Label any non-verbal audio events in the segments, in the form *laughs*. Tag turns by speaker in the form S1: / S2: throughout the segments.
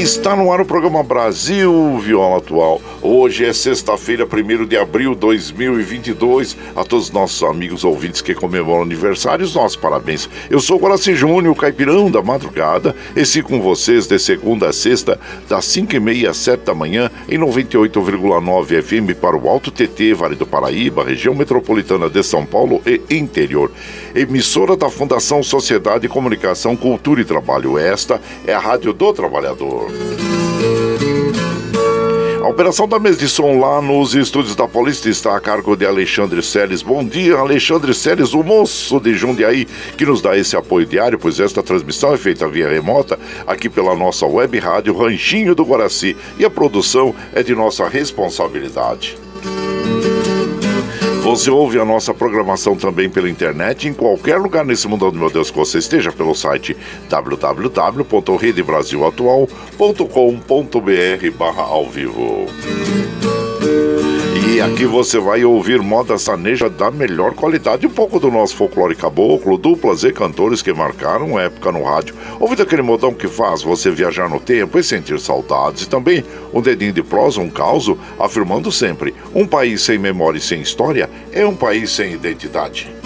S1: Está no ar o programa Brasil Viola Atual. Hoje é sexta-feira, 1 de abril de 2022. A todos os nossos amigos ouvintes que comemoram aniversários, nossos parabéns. Eu sou Guaraci Júnior, caipirão da madrugada. Esse com vocês de segunda a sexta, das 5h30 às 7 da manhã, em 98,9 FM para o Alto TT, Vale do Paraíba, região metropolitana de São Paulo e interior. Emissora da Fundação Sociedade, Comunicação, Cultura e Trabalho. Esta é a Rádio do Trabalhador. A operação da mesa de som lá nos estúdios da Paulista está a cargo de Alexandre Seles. Bom dia, Alexandre Seles, o moço de Jundiaí, que nos dá esse apoio diário, pois esta transmissão é feita via remota aqui pela nossa web rádio Ranchinho do Guaraci e a produção é de nossa responsabilidade. Você ouve a nossa programação também pela internet em qualquer lugar nesse mundo, meu Deus, que você esteja pelo site www.redebrasilatual.com.br barra ao vivo. E aqui você vai ouvir moda saneja da melhor qualidade, um pouco do nosso folclore caboclo, duplas e cantores que marcaram época no rádio. Ouvindo aquele modão que faz você viajar no tempo e sentir saudades. E também um dedinho de prosa, um causo, afirmando sempre: um país sem memória e sem história é um país sem identidade.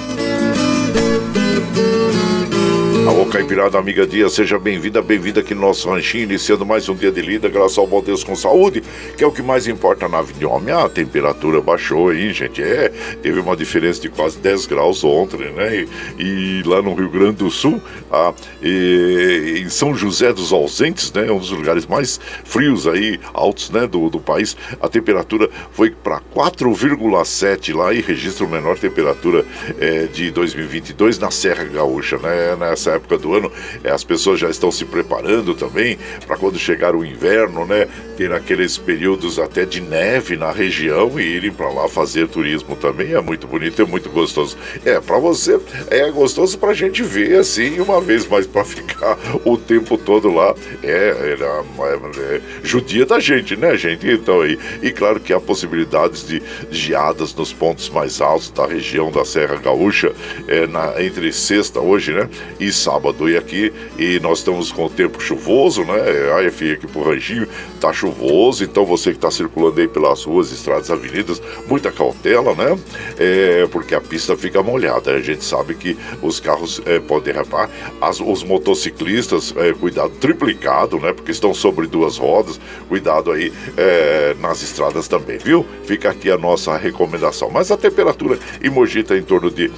S1: Alô, Caipirada, amiga dia, seja bem-vinda, bem-vinda aqui no nosso ranchinho, iniciando mais um dia de lida, graças ao bom Deus com saúde, que é o que mais importa na vida de homem. A temperatura baixou aí, gente, é, teve uma diferença de quase 10 graus ontem, né? E, e lá no Rio Grande do Sul, a, e, em São José dos Ausentes, né? Um dos lugares mais frios aí, altos, né? Do, do país, a temperatura foi para 4,7 lá e registra menor temperatura é, de 2022 na Serra Gaúcha, né? Nessa época do ano, é, as pessoas já estão se preparando também para quando chegar o inverno, né? Ter aqueles períodos até de neve na região e irem para lá fazer turismo também. É muito bonito, é muito gostoso. É, para você, é gostoso para a gente ver assim, uma vez mais para ficar o tempo todo lá. É, é, é, judia da gente, né, gente? Então aí. E claro que há possibilidades de geadas nos pontos mais altos da região da Serra Gaúcha, é, na, entre sexta hoje, né? E sábado. E aqui, e nós estamos com o tempo chuvoso, né? Aí, filho, aqui pro Ranchinho tá chuvoso, então você que está circulando aí pelas ruas, estradas, avenidas, muita cautela, né? É, porque a pista fica molhada. A gente sabe que os carros é, podem derrapar, as, os motociclistas, é, cuidado triplicado, né? Porque estão sobre duas rodas, cuidado aí é, nas estradas também, viu? Fica aqui a nossa recomendação. Mas a temperatura em Mogi está em torno de,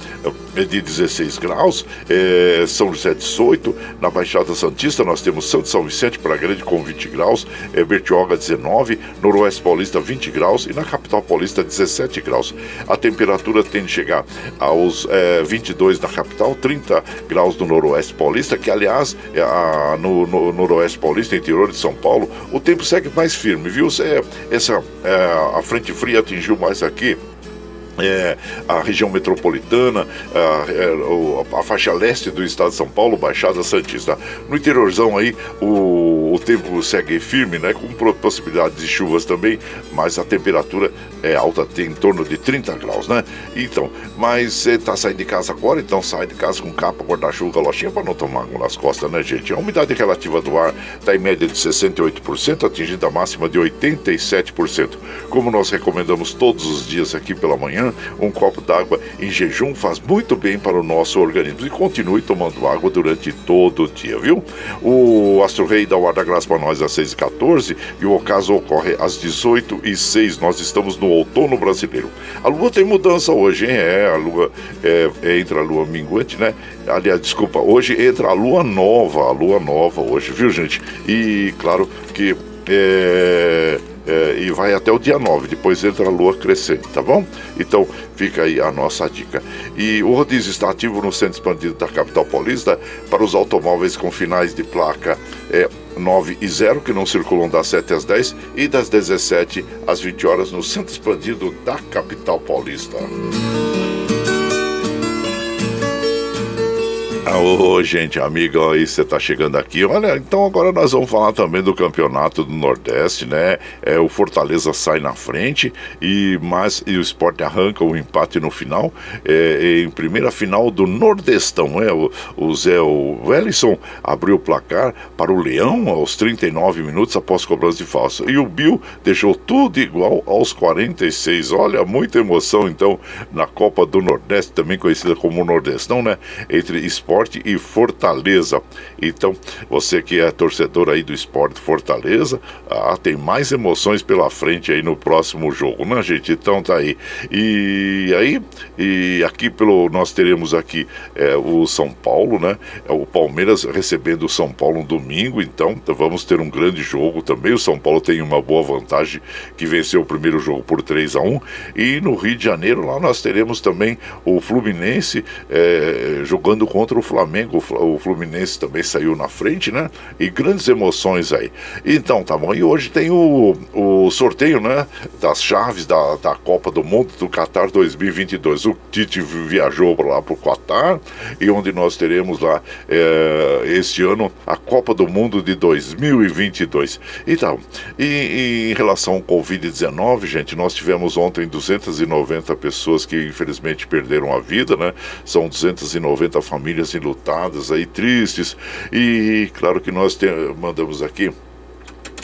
S1: de 16 graus, é, São José 18, na Baixada Santista nós temos Santo São Vicente para Grande com 20 graus, é, Bertioga 19, Noroeste Paulista 20 graus e na capital paulista 17 graus. A temperatura tende a chegar aos é, 22 na capital, 30 graus no Noroeste Paulista, que aliás é a, no, no, Noroeste Paulista, interior de São Paulo, o tempo segue mais firme, viu? É, essa, é, a frente fria atingiu mais aqui é, a região metropolitana, a, a, a, faixa leste do estado de São Paulo, Baixada Santista. No interiorzão aí, o, o tempo segue firme, né, com possibilidades de chuvas também, mas a temperatura é alta, tem em torno de 30 graus, né? Então, mas você está saindo de casa agora, então sai de casa com capa, guarda-chuva, galochinha para não tomar água nas costas, né, gente? A umidade relativa do ar está em média de 68%, atingindo a máxima de 87%. Como nós recomendamos todos os dias aqui pela manhã, um copo d'água em jejum faz muito bem para o nosso organismo. E continue tomando água durante todo o dia, viu? O Astro Rei dá o ar da graça para nós às 6h14 e o ocaso ocorre às 18h06. Nós estamos no outono brasileiro. A lua tem mudança hoje, hein? É, a lua é, é, entra a lua minguante, né? Aliás, desculpa, hoje entra a lua nova, a lua nova hoje, viu, gente? E claro que. É é, e vai até o dia 9, depois entra a lua crescente, tá bom? Então fica aí a nossa dica. E o rodízio está ativo no centro expandido da capital paulista para os automóveis com finais de placa é, 9 e 0, que não circulam das 7 às 10 e das 17 às 20 horas no centro expandido da capital paulista. Ô, gente, amiga, aí você tá chegando aqui. Olha, então agora nós vamos falar também do campeonato do Nordeste, né? É, o Fortaleza sai na frente e mas e o Sport arranca o empate no final, é, em primeira final do Nordestão, é o, o Zé o Wellison abriu o placar para o Leão aos 39 minutos após cobrança de falsa. E o Bill deixou tudo igual aos 46. Olha, muita emoção então na Copa do Nordeste, também conhecida como Nordestão, né? Entre Esporte e Fortaleza. Então, você que é torcedor aí do Esporte Fortaleza, ah, tem mais emoções pela frente aí no próximo jogo, né, gente? Então tá aí. E aí, e aqui pelo nós teremos aqui é, o São Paulo, né? É o Palmeiras recebendo o São Paulo no domingo, então vamos ter um grande jogo também. O São Paulo tem uma boa vantagem que venceu o primeiro jogo por 3 a 1 e no Rio de Janeiro lá nós teremos também o Fluminense é, jogando contra o Flamengo, o Fluminense também saiu na frente, né? E grandes emoções aí. Então, tá bom. E hoje tem o, o sorteio, né? Das chaves da, da Copa do Mundo do Qatar 2022. O Tite viajou para lá para o Qatar e onde nós teremos lá é, este ano a Copa do Mundo de 2022. Então, e, e em relação ao Covid-19, gente, nós tivemos ontem 290 pessoas que infelizmente perderam a vida, né? São 290 famílias enlutadas, aí tristes. E claro que nós tem, mandamos aqui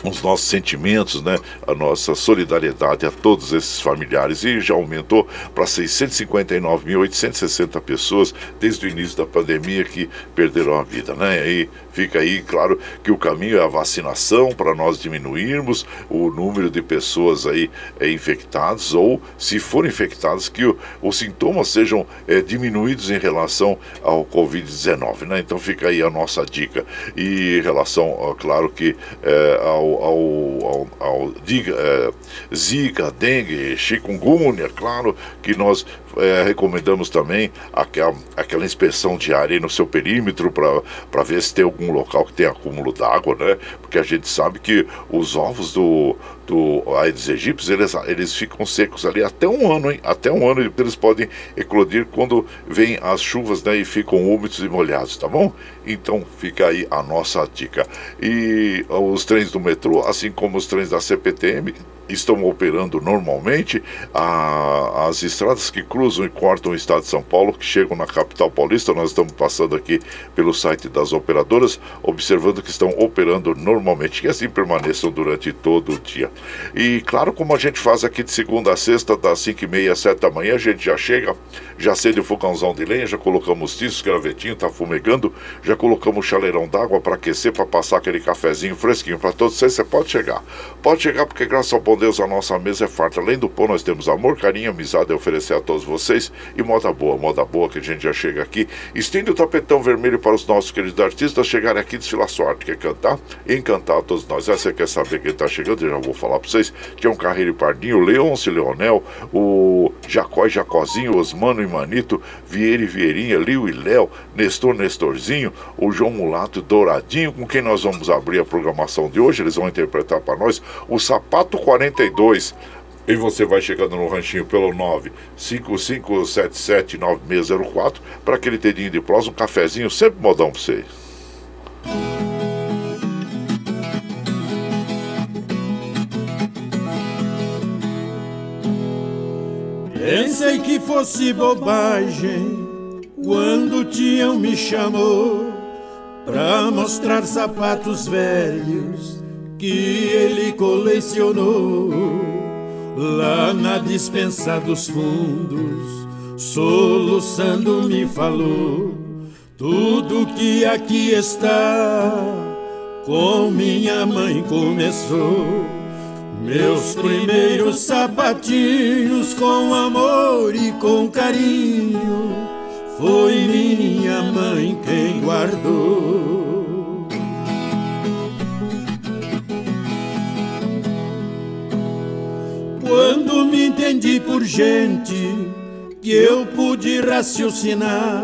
S1: os nossos sentimentos, né, a nossa solidariedade a todos esses familiares e já aumentou para 659.860 pessoas desde o início da pandemia que perderam a vida, né? E fica aí claro que o caminho é a vacinação para nós diminuirmos o número de pessoas aí é, infectadas ou se forem infectadas que o, os sintomas sejam é, diminuídos em relação ao Covid-19, né? Então fica aí a nossa dica e em relação, ó, claro que é, ao ao, ao, ao diga, é, Zika, dengue, chikungunya, claro que nós é, recomendamos também aquela, aquela inspeção diária no seu perímetro para ver se tem algum local que tem acúmulo d'água, né? Porque a gente sabe que os ovos do, do Aedes aegypti, eles, eles ficam secos ali até um ano, hein? Até um ano eles podem eclodir quando vêm as chuvas, né? E ficam úmidos e molhados, tá bom? Então fica aí a nossa dica. E os trens do metrô, assim como os trens da CPTM, estão operando normalmente. A, as estradas que cruzam e cortam o estado de São Paulo, que chegam na capital paulista, nós estamos passando aqui pelo site das operadoras, observando que estão operando normalmente, que assim permaneçam durante todo o dia. E claro, como a gente faz aqui de segunda a sexta, das 5 e meia às 7 da manhã, a gente já chega, já acende o fogãozão de lenha, já colocamos tiços, gravetinho, tá fumegando, já colocamos chaleirão d'água para aquecer, para passar aquele cafezinho fresquinho para todos vocês. Você pode chegar. Pode chegar porque, graças ao Deus, a nossa mesa é farta. Além do pão, nós temos amor, carinho, amizade a oferecer a todos vocês e moda boa, moda boa que a gente já chega aqui. Estende o tapetão vermelho para os nossos queridos artistas chegarem aqui desfilar sua arte, quer cantar, encantar a todos nós. Aí você quer saber quem está chegando? Eu já vou falar para vocês. Que é um Carreiro Pardinho, Leôncio Leonel, o Jacó e Jacozinho, Osmano e Manito, Vieira e Vieirinha, Liu e Léo, Nestor Nestorzinho, o João Mulato Douradinho, com quem nós vamos abrir a programação de hoje. Eles vão interpretar para nós o Sapato 42. E você vai chegando no ranchinho pelo 955779604 para aquele dedinho de prosa, um cafezinho, sempre modão para vocês.
S2: Pensei que fosse bobagem quando o tio me chamou pra mostrar sapatos velhos que ele colecionou lá na dispensa dos fundos. Soluçando me falou tudo que aqui está com minha mãe começou. Meus primeiros sapatinhos com amor e com carinho, foi minha mãe quem guardou. Quando me entendi por gente que eu pude raciocinar,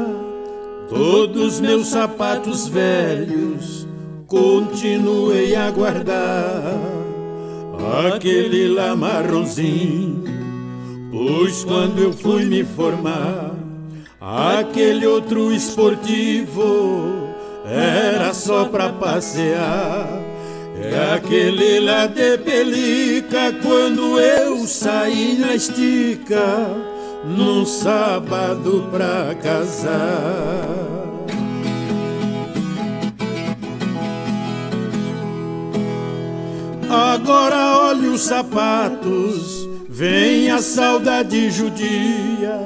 S2: todos meus sapatos velhos continuei a guardar aquele lá marronzinho. Pois quando eu fui me formar, aquele outro esportivo era só pra passear. É aquele lá de pelica quando eu saí na estica num sábado pra casar. Agora olhe os sapatos, vem a saudade judia,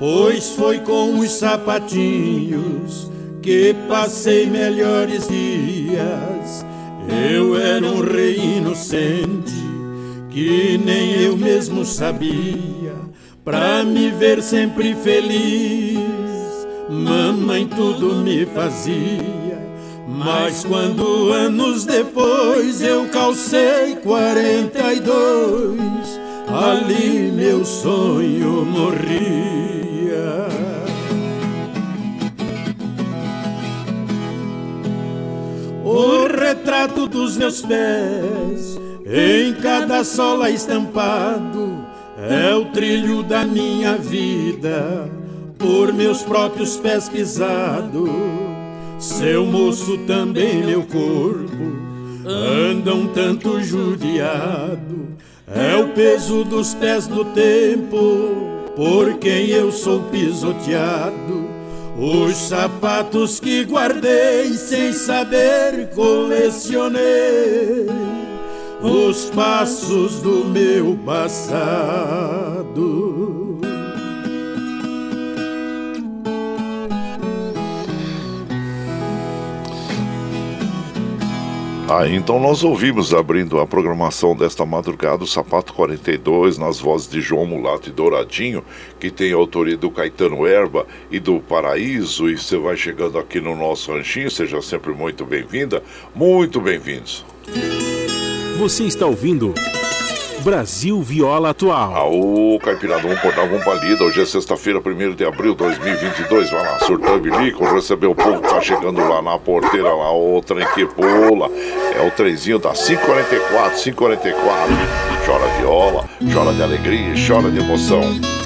S2: pois foi com os sapatinhos que passei melhores dias. Eu era um rei inocente, que nem eu mesmo sabia, pra me ver sempre feliz, mamãe tudo me fazia. Mas quando anos depois eu calcei quarenta e dois, ali meu sonho morria. Retrato dos meus pés, em cada sola estampado, é o trilho da minha vida, por meus próprios pés pisado seu moço também meu corpo anda um tanto judiado. É o peso dos pés do tempo por quem eu sou pisoteado. Os sapatos que guardei sem saber colecionei os passos do meu passado.
S1: Ah, então nós ouvimos abrindo a programação desta madrugada o Sapato 42 nas vozes de João Mulato e Douradinho, que tem a autoria do Caetano Erba e do Paraíso. E você vai chegando aqui no nosso ranchinho, seja sempre muito bem-vinda, muito bem-vindos.
S3: Você está ouvindo Brasil Viola Atual.
S1: Aô, Caipirada, vamos cortar algum palida. Hoje é sexta-feira, 1 de abril de 2022. Vai lá, surtando bilico, recebeu o povo que tá chegando lá na porteira, lá, o trem que pula. É o trenzinho da 544, 544. Chora viola, chora de alegria, chora de emoção.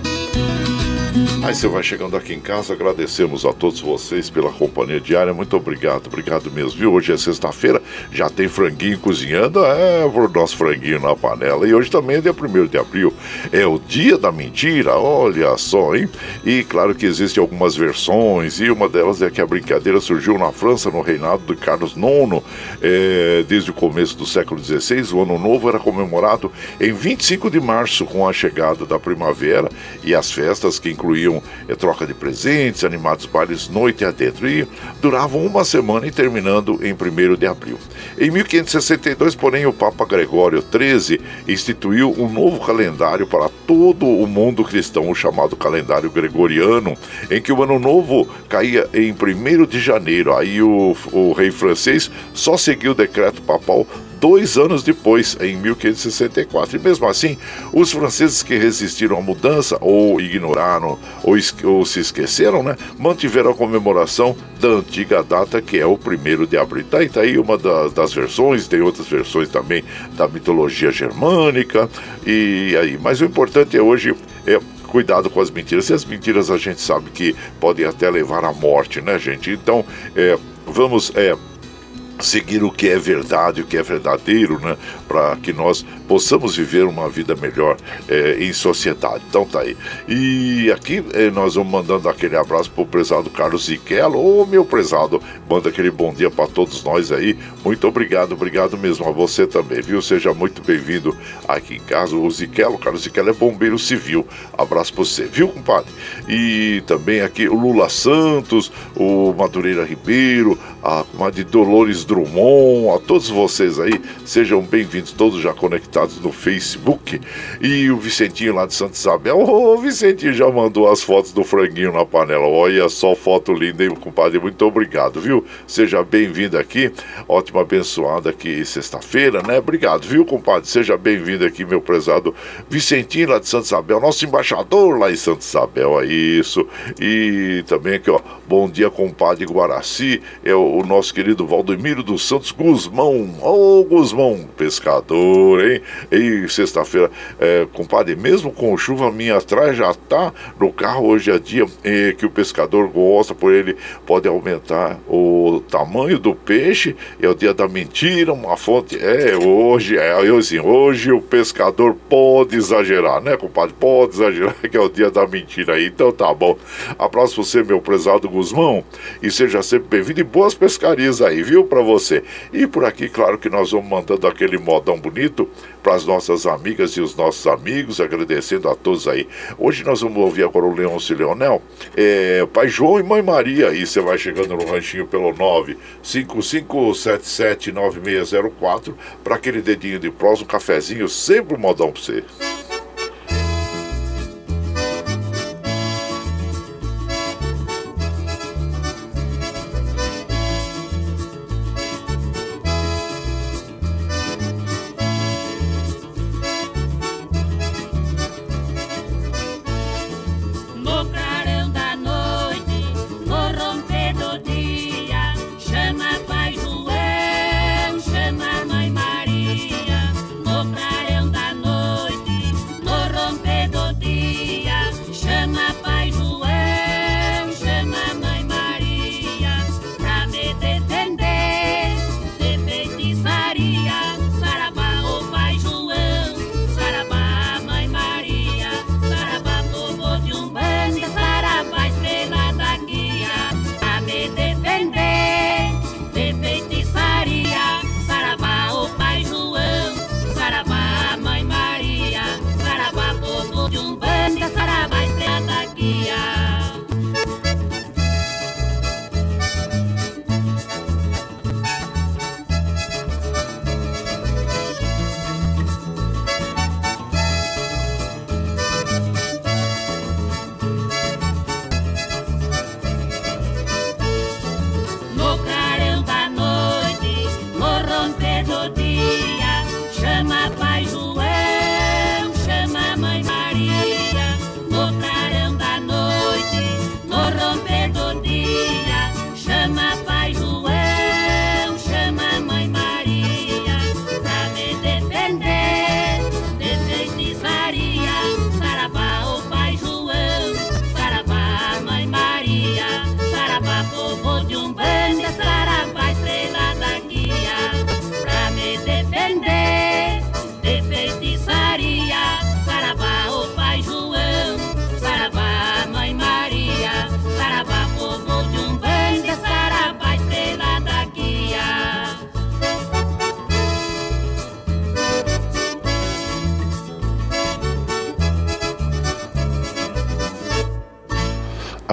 S1: Aí você vai chegando aqui em casa, agradecemos a todos vocês pela companhia diária. Muito obrigado, obrigado mesmo, viu? Hoje é sexta-feira, já tem franguinho cozinhando, é por nosso franguinho na panela. E hoje também é dia 1 de abril, é o dia da mentira, olha só, hein? E claro que existem algumas versões, e uma delas é que a brincadeira surgiu na França no reinado de Carlos IX, é, desde o começo do século XVI. O Ano Novo era comemorado em 25 de março, com a chegada da primavera e as festas que incluíam é, troca de presentes, animados bailes noite adentro, e duravam uma semana e terminando em 1 de abril. Em 1562, porém, o Papa Gregório XIII instituiu um novo calendário para todo o mundo cristão, o chamado calendário gregoriano, em que o ano novo caía em 1 de janeiro. Aí o, o rei francês só seguiu o decreto papal dois anos depois, em 1564. E mesmo assim, os franceses que resistiram à mudança, ou ignoraram, ou, ou se esqueceram, né, mantiveram a comemoração da antiga data, que é o primeiro de abril. Tá, tá aí uma da, das versões, tem outras versões também da mitologia germânica, e aí. Mas o importante é hoje é cuidado com as mentiras. E as mentiras a gente sabe que podem até levar à morte, né, gente? Então, é, vamos é, seguir o que é verdade, o que é verdadeiro, né? Para que nós possamos viver uma vida melhor é, em sociedade. Então tá aí. E aqui é, nós vamos mandando aquele abraço pro prezado Carlos Ziquelo. Ô meu prezado, manda aquele bom dia para todos nós aí. Muito obrigado, obrigado mesmo a você também, viu? Seja muito bem-vindo aqui em casa. O Ziquelo, Carlos Ziquelo é bombeiro civil. Abraço pra você, viu, compadre? E também aqui o Lula Santos, o Madureira Ribeiro, a comadre Dolores Drummond, a todos vocês aí, sejam bem-vindos, todos já conectados no Facebook. E o Vicentinho lá de Santa Isabel, o Vicentinho já mandou as fotos do franguinho na panela. Olha só, foto linda, hein, compadre? Muito obrigado, viu? Seja bem-vindo aqui, ótima abençoada aqui sexta-feira, né? Obrigado, viu, compadre? Seja bem-vindo aqui, meu prezado Vicentinho lá de Santa Isabel, nosso embaixador lá em Santa Isabel, é isso. E também aqui, ó, bom dia, compadre Guaraci, é o nosso querido Valdemiro dos Santos Guzmão. Ô, oh, Guzmão, pescador, hein? E sexta-feira, é, compadre, mesmo com chuva minha atrás, já tá no carro. Hoje é dia é, que o pescador gosta, por ele pode aumentar o tamanho do peixe. É o dia da mentira, uma fonte. É, hoje, é, eu assim, hoje o pescador pode exagerar, né, compadre? Pode exagerar, *laughs* que é o dia da mentira aí. Então tá bom. Abraço você, meu prezado Guzmão, e seja sempre bem-vindo e boas pescarias aí, viu, para você. E por aqui, claro que nós vamos mandando aquele modão bonito para as nossas amigas e os nossos amigos, agradecendo a todos aí. Hoje nós vamos ouvir agora o Leôncio Leonel, é, Pai João e Mãe Maria. Aí você vai chegando no ranchinho pelo 955779604 para aquele dedinho de prós, um cafezinho, sempre um modão para você.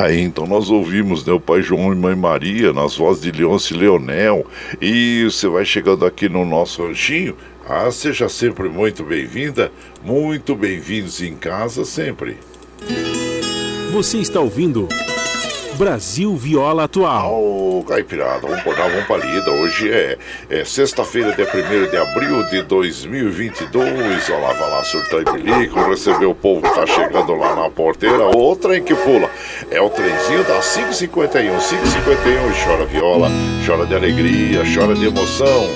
S1: Aí então nós ouvimos né, o pai João e mãe Maria nas vozes de Leôncio e Leonel. E você vai chegando aqui no nosso ranchinho. Ah, seja sempre muito bem-vinda, muito bem-vindos em casa sempre.
S3: Você está ouvindo Brasil Viola Atual.
S1: Ô, oh, Caipirada, vamos acordar, vamos pra lida. Hoje é, é sexta-feira, dia 1 de abril de 2022. Olha lá, vai lá, surtar e bilico, receber o povo que tá chegando lá na porteira. O trem que pula. É o trenzinho da 551. 551 chora viola, chora de alegria, chora de emoção.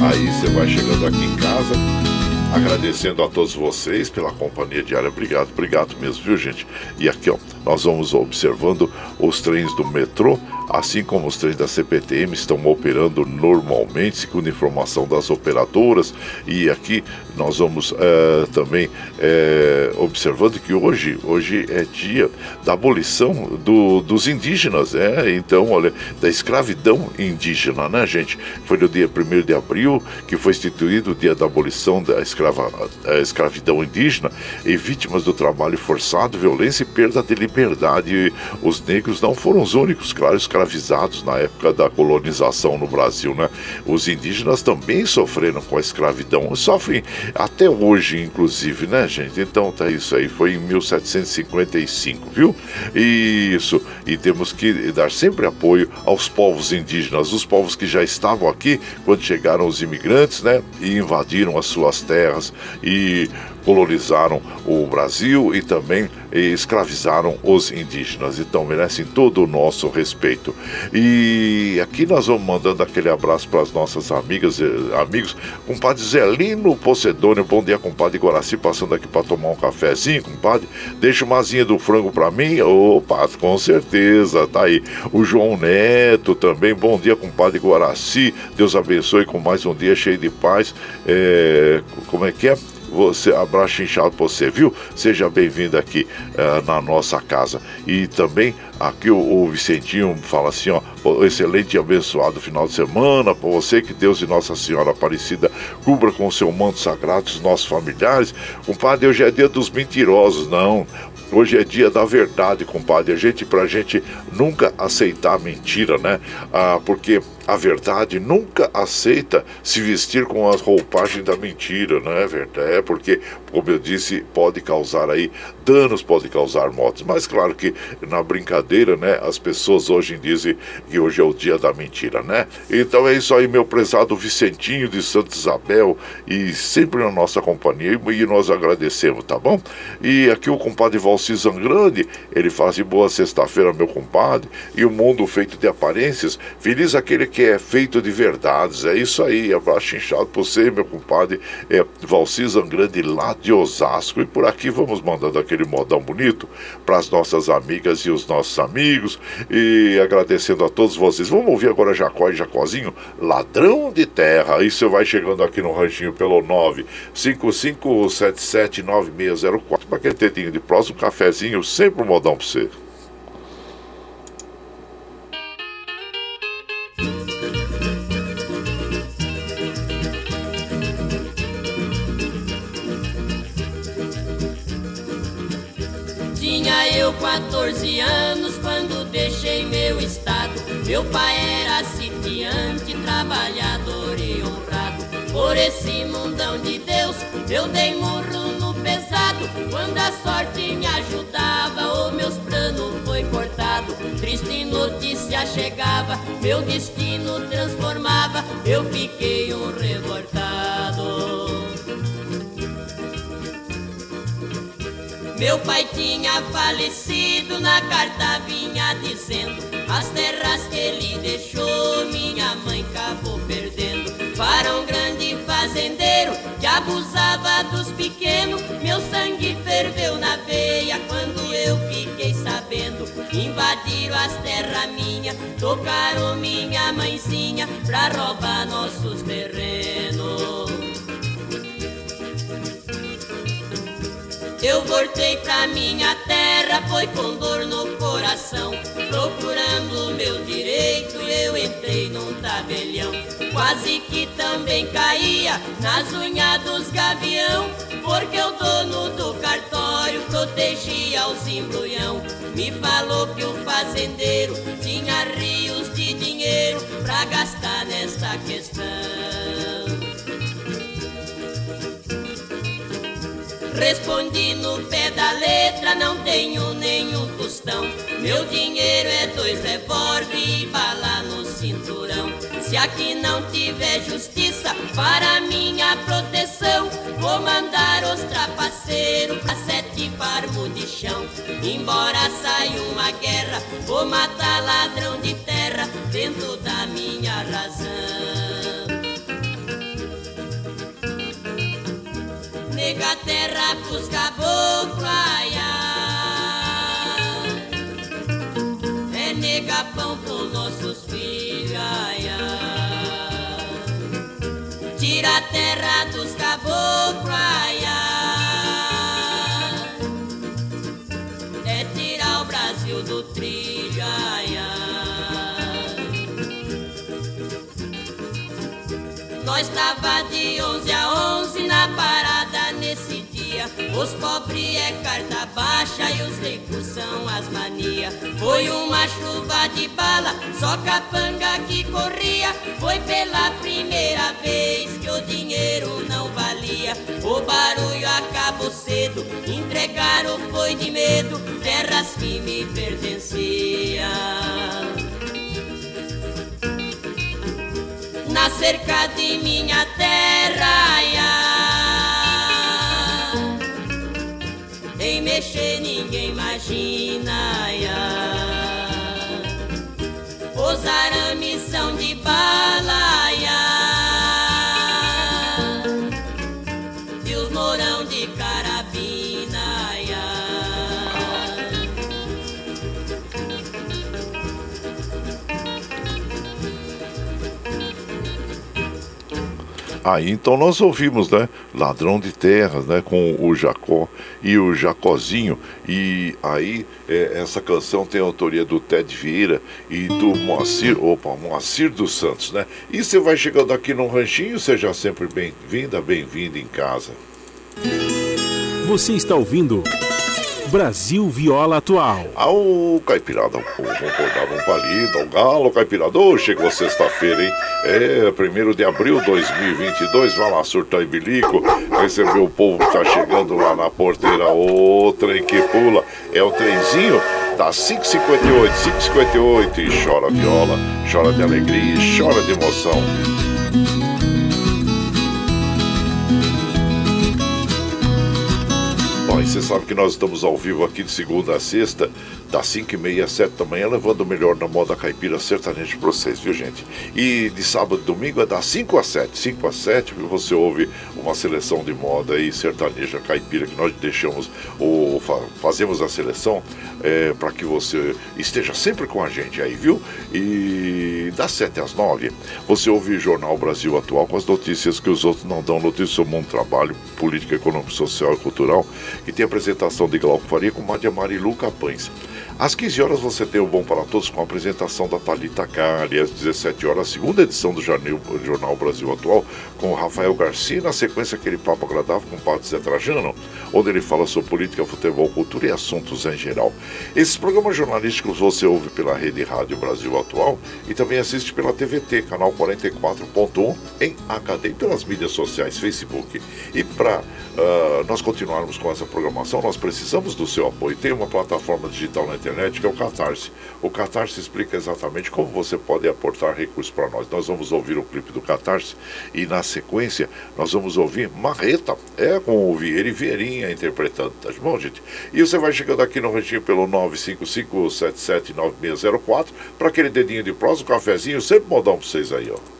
S1: Aí você vai chegando aqui em casa Agradecendo a todos vocês pela companhia diária. Obrigado, obrigado mesmo, viu, gente? E aqui, ó, nós vamos observando os trens do metrô assim como os trens da CPTM estão operando normalmente, segundo informação das operadoras. E aqui nós vamos é, também é, observando que hoje, hoje é dia da abolição do, dos indígenas, é? Então, olha, da escravidão indígena, né, gente? Foi no dia 1 de abril que foi instituído o dia da abolição da escrava, escravidão indígena e vítimas do trabalho forçado, violência e perda de liberdade. Os negros não foram os únicos, claro, escravizados na época da colonização no Brasil, né? Os indígenas também sofreram com a escravidão, sofrem até hoje, inclusive, né, gente? Então tá isso aí, foi em 1755, viu? Isso, e temos que dar sempre apoio aos povos indígenas, os povos que já estavam aqui quando chegaram os imigrantes, né? E invadiram as suas terras e colonizaram o Brasil e também escravizaram os indígenas. Então merecem todo o nosso respeito. E aqui nós vamos mandando aquele abraço para as nossas amigas e amigos. Compadre Zelino Pocedônio, bom dia, compadre Guaraci, passando aqui para tomar um cafezinho, compadre. Deixa uma asinha do frango para mim. Opa, com certeza, tá aí. O João Neto também, bom dia, compadre Guaraci. Deus abençoe com mais um dia cheio de paz. É, como é que é? Você, abraço inchado para você, viu? Seja bem-vindo aqui uh, na nossa casa. E também aqui o, o, Vicentinho fala assim, ó, excelente e abençoado final de semana para você, que Deus e Nossa Senhora Aparecida cubra com o seu manto sagrado os nossos familiares. Compadre, hoje é dia dos mentirosos, não. Hoje é dia da verdade, compadre. A gente, pra gente nunca aceitar mentira, né? Ah, porque a verdade nunca aceita se vestir com as roupagens da mentira, não é verdade? É porque, como eu disse, pode causar aí danos, pode causar mortes. Mas claro que na brincadeira, né, as pessoas hoje dizem que hoje é o dia da mentira, né? Então é isso aí, meu prezado Vicentinho de Santa Isabel e sempre na nossa companhia e nós agradecemos, tá bom? E aqui o compadre Valci Zangrande, ele faz de boa sexta-feira, meu compadre, e o mundo feito de aparências, feliz aquele que é feito de verdades. É isso aí. Abraço inchado por você, meu compadre é, Valcisa Grande lá de Osasco. E por aqui vamos mandando aquele modão bonito para as nossas amigas e os nossos amigos. E agradecendo a todos vocês. Vamos ouvir agora Jacó e Jacozinho, Ladrão de Terra. Isso vai chegando aqui no ranchinho pelo 955779604 para aquele tetinho de próximo, um cafezinho, sempre um modão para você.
S4: Tinha eu 14 anos quando deixei meu estado. Meu pai era sitiante, trabalhador e honrado. Por esse mundão de Deus, eu dei murro Quando a sorte me ajudava, o meus planos foi cortado. Triste notícia chegava, meu destino transformava. Eu fiquei um revoltado. Meu pai tinha falecido, na carta vinha dizendo As terras que ele deixou, minha mãe acabou perdendo. Para um grande fazendeiro que abusava dos pequenos Meu sangue ferveu na veia quando eu fiquei sabendo. Invadiram as terras minhas, tocaram minha mãezinha Pra roubar nossos terrenos Eu voltei pra minha terra, foi com dor no coração. Procurando meu direito, eu entrei num tabelião. Quase que também caía nas unhas dos gavião. Porque o dono do cartório protegia os embrulhão. Me falou que o fazendeiro tinha rios de dinheiro pra gastar nesta questão. Respondi no pé da letra, não tenho nenhum tostão. Meu dinheiro é dois revólver e bala no cinturão. Se aqui não tiver justiça para minha proteção, vou mandar os trapaceiros pra sete parmos de chão. Embora saia uma guerra, vou matar ladrão de terra dentro da minha razão. Nega terra pros caboclos É nega pão pros nossos filhos Tira a terra dos caboclos É tirar o Brasil do trilho Nós tava de 11 a 11 na parada. Os pobres é carta baixa e os ricos são as mania. Foi uma chuva de bala, só capanga que corria. Foi pela primeira vez que o dinheiro não valia. O barulho acabou cedo, entregaram foi de medo, terras que me pertenciam. na cerca de minha terra. Ya. Mexer ninguém imagina. Ya. Os arames são de bala.
S1: Aí então nós ouvimos, né? Ladrão de Terras, né? Com o Jacó e o Jacozinho. E aí é, essa canção tem a autoria do Ted Vieira e do Moacir, opa, Moacir dos Santos, né? E você vai chegando aqui no ranchinho, seja sempre bem-vinda, bem-vindo em casa.
S3: Você está ouvindo Brasil Viola Atual.
S1: Ao Caipirada, vamos acordar um palito, ao galo, Caipirada. Ô, chegou sexta-feira, hein? É, primeiro de abril de 2022, vai lá surtar em bilico, receber o povo que tá chegando lá na porteira, o trem que pula, é o trenzinho das 558, 558, e chora viola, chora de alegria, e chora de emoção. Você sabe que nós estamos ao vivo aqui de segunda a sexta, das 5 e meia às 7 da manhã, levando o melhor da moda caipira sertaneja para vocês, viu gente? E de sábado e domingo é das 5 às 7. 5 às 7 você ouve uma seleção de moda aí sertaneja caipira que nós deixamos, ou fazemos a seleção é, para que você esteja sempre com a gente aí, viu? E das 7 às 9 você ouve Jornal Brasil Atual com as notícias que os outros não dão, notícias sobre o mundo, trabalho, política, econômica, social e cultural, que tem apresentação de Glauco Faria com Madia Marilu Capães. Às 15 horas você tem o Bom para Todos com a apresentação da Thalita Kali. Às 17 horas, a segunda edição do Jornal Brasil Atual com o Rafael Garcia. Na sequência, aquele papo agradável com o Padre Zé Trajano, onde ele fala sobre política, futebol, cultura e assuntos em geral. Esses programas jornalísticos você ouve pela Rede Rádio Brasil Atual e também assiste pela TVT, canal 44.1 em HD e pelas mídias sociais, Facebook. E para uh, nós continuarmos com essa programação, nós precisamos do seu apoio. Tem uma plataforma digital na internet internet, que é o Catarse. O Catarse explica exatamente como você pode aportar recursos para nós. Nós vamos ouvir o clipe do Catarse e, na sequência, nós vamos ouvir Marreta, é com o Vieira e Vieirinha interpretando, tá bom, gente? E você vai chegando aqui no ranchinho pelo 955-779604 para aquele dedinho de prosa, um cafezinho, sempre modão para vocês aí, ó.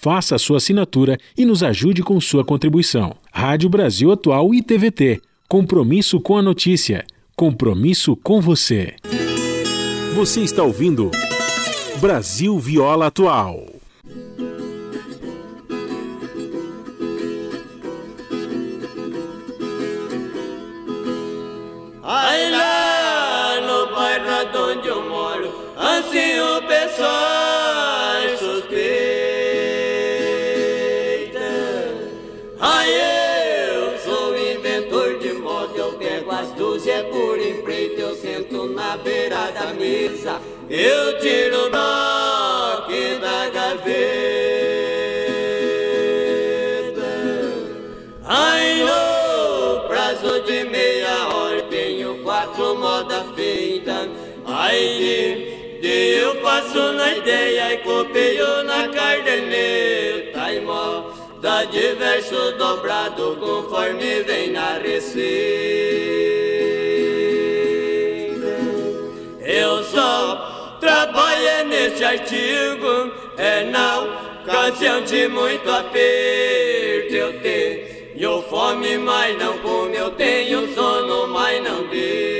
S3: faça a sua assinatura e nos ajude com sua contribuição. Rádio Brasil Atual e TVT. Compromisso com a notícia. Compromisso com você. Você está ouvindo Brasil Viola Atual.
S5: Aí lá no bairro onde eu moro, assim o pessoal mesa, eu tiro o bloco da gaveta. Aí no prazo de meia hora tenho quatro modas feitas. Aí de, eu passo na ideia e copio na caderneta e moda diverso dobrado conforme vem na receita. Nesse artigo, é na ocasião de muito aperto eu tenho fome, mas não como, eu tenho sono, mas não deito.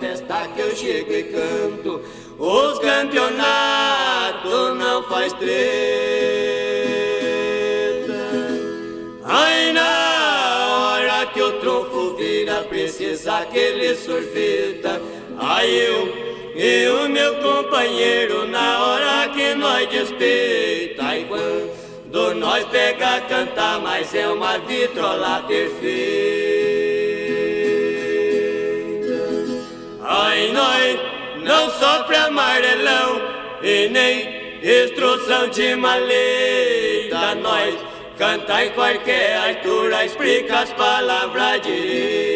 S5: Festas que eu chego e canto. Os campeonatos não faz treta. Aí na hora que o trunfo vira, precisa aquele sorveta. Aí eu e o meu companheiro, na hora que nós despeita, e quando nós pega cantar, mas é uma vitrola perfeita. Nós não sofre amarelão e nem instrução de maleta, nós Canta em qualquer altura, explica as palavras direita.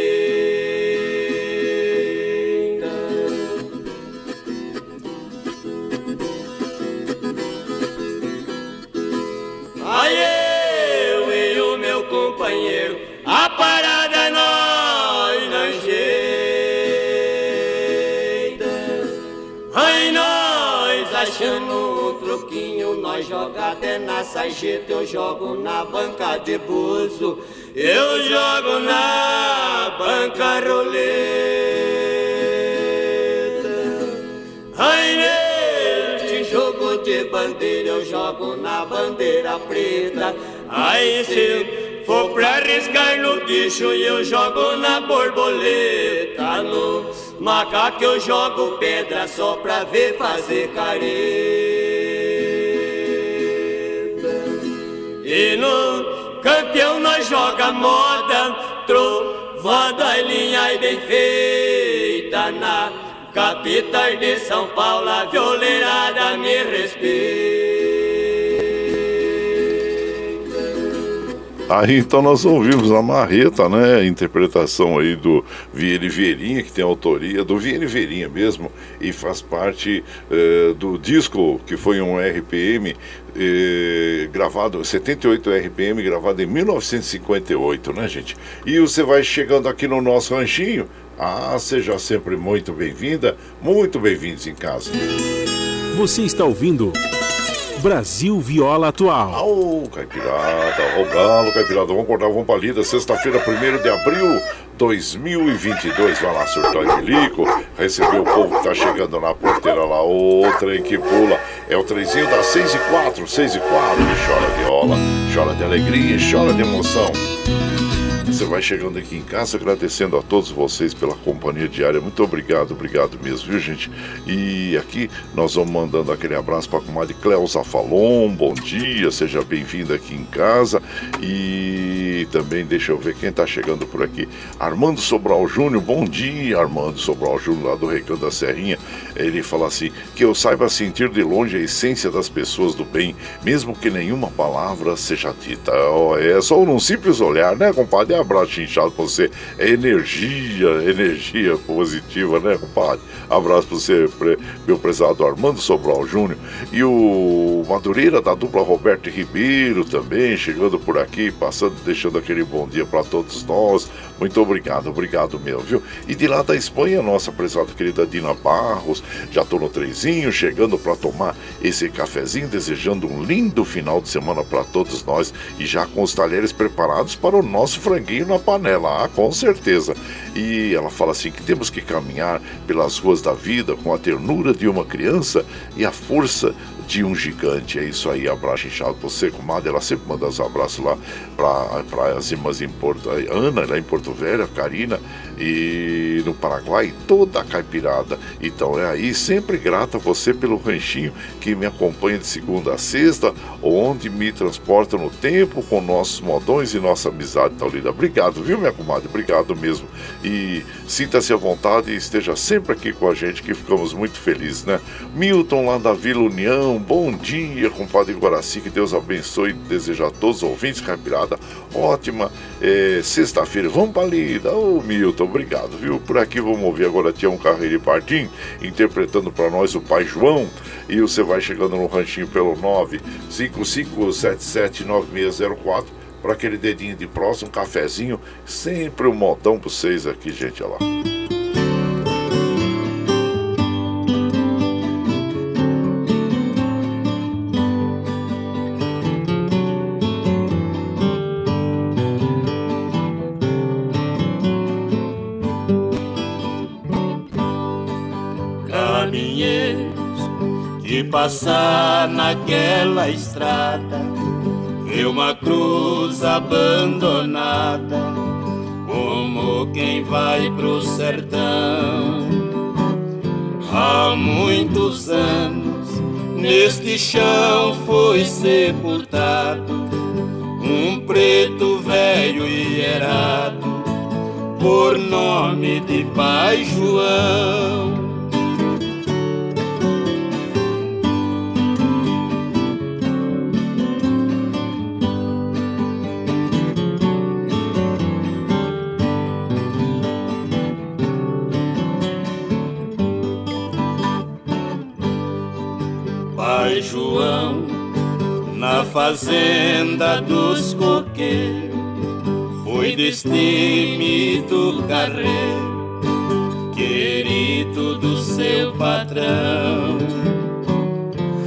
S5: Na sarjeta, eu jogo na banca de buzo, eu jogo na banca roleta. Aí neste jogo de bandeira, eu jogo na bandeira preta. Aí se for pra arriscar no bicho, eu jogo na borboleta. No macaco eu jogo pedra só pra ver fazer careta. E no campeão nós joga moda, e linha e bem feita na capital de São Paulo, a violeirada me respeita.
S1: Aí então nós ouvimos a Marreta, né? A interpretação aí do Vieri Verinha, que tem autoria do Vieri Verinha mesmo, e faz parte eh, do disco que foi um RPM eh, gravado, 78 RPM, gravado em 1958, né, gente? E você vai chegando aqui no nosso ranchinho. Ah, seja sempre muito bem-vinda, muito bem-vindos em casa.
S3: Você está ouvindo Brasil Viola Atual.
S1: Ô, Caipirada, ô Galo, Caipirada, vamos acordar, vamos pra lida, sexta-feira, 1 de abril 2022. Vai lá, surtou e milico, recebeu o povo que tá chegando na porteira lá, o trem que pula. É o trenzinho das 6 e 4, 6 e 4, que chora de rola, chora de alegria, chora de emoção. Você vai chegando aqui em casa agradecendo a todos vocês pela companhia diária. Muito obrigado, obrigado mesmo, viu, gente? E aqui nós vamos mandando aquele abraço para a comadre Cleusa Falon. Bom dia, seja bem-vinda aqui em casa. E também deixa eu ver quem está chegando por aqui. Armando Sobral Júnior, bom dia, Armando Sobral Júnior, lá do Recanto da Serrinha. Ele fala assim: que eu saiba sentir de longe a essência das pessoas do bem, mesmo que nenhuma palavra seja dita. É só num simples olhar, né, compadre? Abraço inchado pra você. É energia, energia positiva, né, compadre? Abraço pra você, meu prezado Armando Sobral Júnior. E o Madureira da dupla Roberto Ribeiro também, chegando por aqui, passando, deixando aquele bom dia para todos nós. Muito obrigado, obrigado mesmo, viu? E de lá da Espanha, nossa prezada querida Dina Barros, já tô no trezinho, chegando para tomar esse cafezinho, desejando um lindo final de semana para todos nós e já com os talheres preparados para o nosso franguinho na panela, ah, com certeza. E ela fala assim que temos que caminhar pelas ruas da vida com a ternura de uma criança e a força de um gigante. É isso aí, abraço inchado pra você, comadre. Ela sempre manda os abraços lá para as irmãs em Porto. Ana, lá em Porto Velho, Karina e no Paraguai, toda a caipirada. Então é aí, sempre grata a você pelo ranchinho que me acompanha de segunda a sexta, onde me transporta no tempo com nossos modões e nossa amizade tal lida. Obrigado, viu, minha comadre? Obrigado mesmo. E sinta-se à vontade e esteja sempre aqui com a gente, que ficamos muito felizes, né? Milton lá da Vila União, bom dia, compadre Guaraci, que Deus abençoe deseja a todos os ouvintes caipirada. Ótima é, sexta-feira, vamos pra lida. Ô, Milton, obrigado, viu? Por aqui vamos ouvir agora Tião Carreiro e Partim, interpretando para nós o Pai João. E você vai chegando no ranchinho pelo 955779604 para aquele dedinho de próximo, um cafezinho, sempre um modão para vocês aqui, gente, olha lá.
S6: Passar naquela estrada, vê uma cruz abandonada, como quem vai pro sertão. Há muitos anos neste chão foi sepultado um preto velho e errado por nome de Pai João. Fazenda dos coqueiros foi destemido carreiro, querido do seu patrão.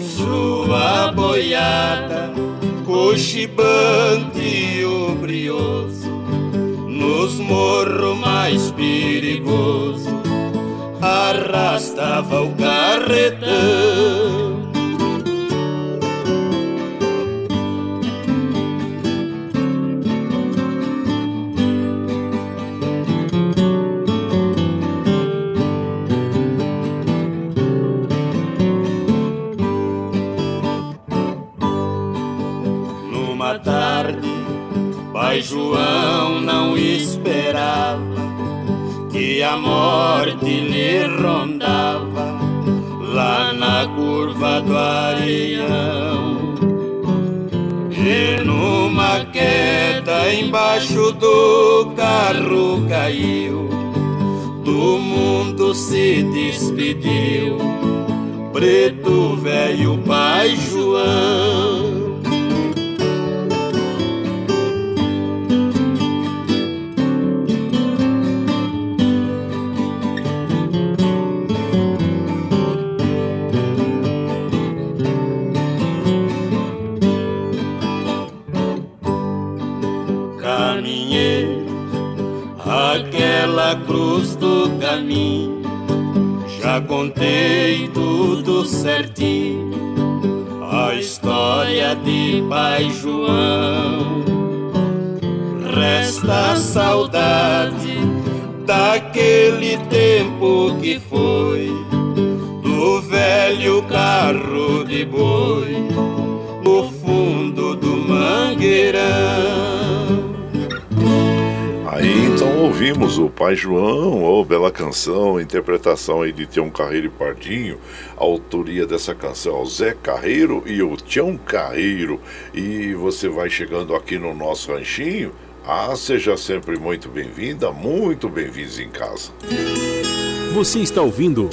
S6: Sua boiada, cochibante e obrioso, nos morros mais perigoso, arrastava o carretão. João não esperava que a morte lhe rondava lá na curva do areião. E numa queda embaixo do carro caiu, do mundo se despediu, preto velho Pai João. Já contei tudo certinho, a história de Pai João. Resta saudade daquele tempo que foi, do velho carro de boi,
S1: ouvimos o Pai João, ou oh, bela canção, interpretação aí de Tião Carreiro e Pardinho, a autoria dessa canção é o Zé Carreiro e o Tião Carreiro. E você vai chegando aqui no nosso ranchinho, Ah, seja sempre muito bem-vinda, muito bem-vindos em casa.
S3: Você está ouvindo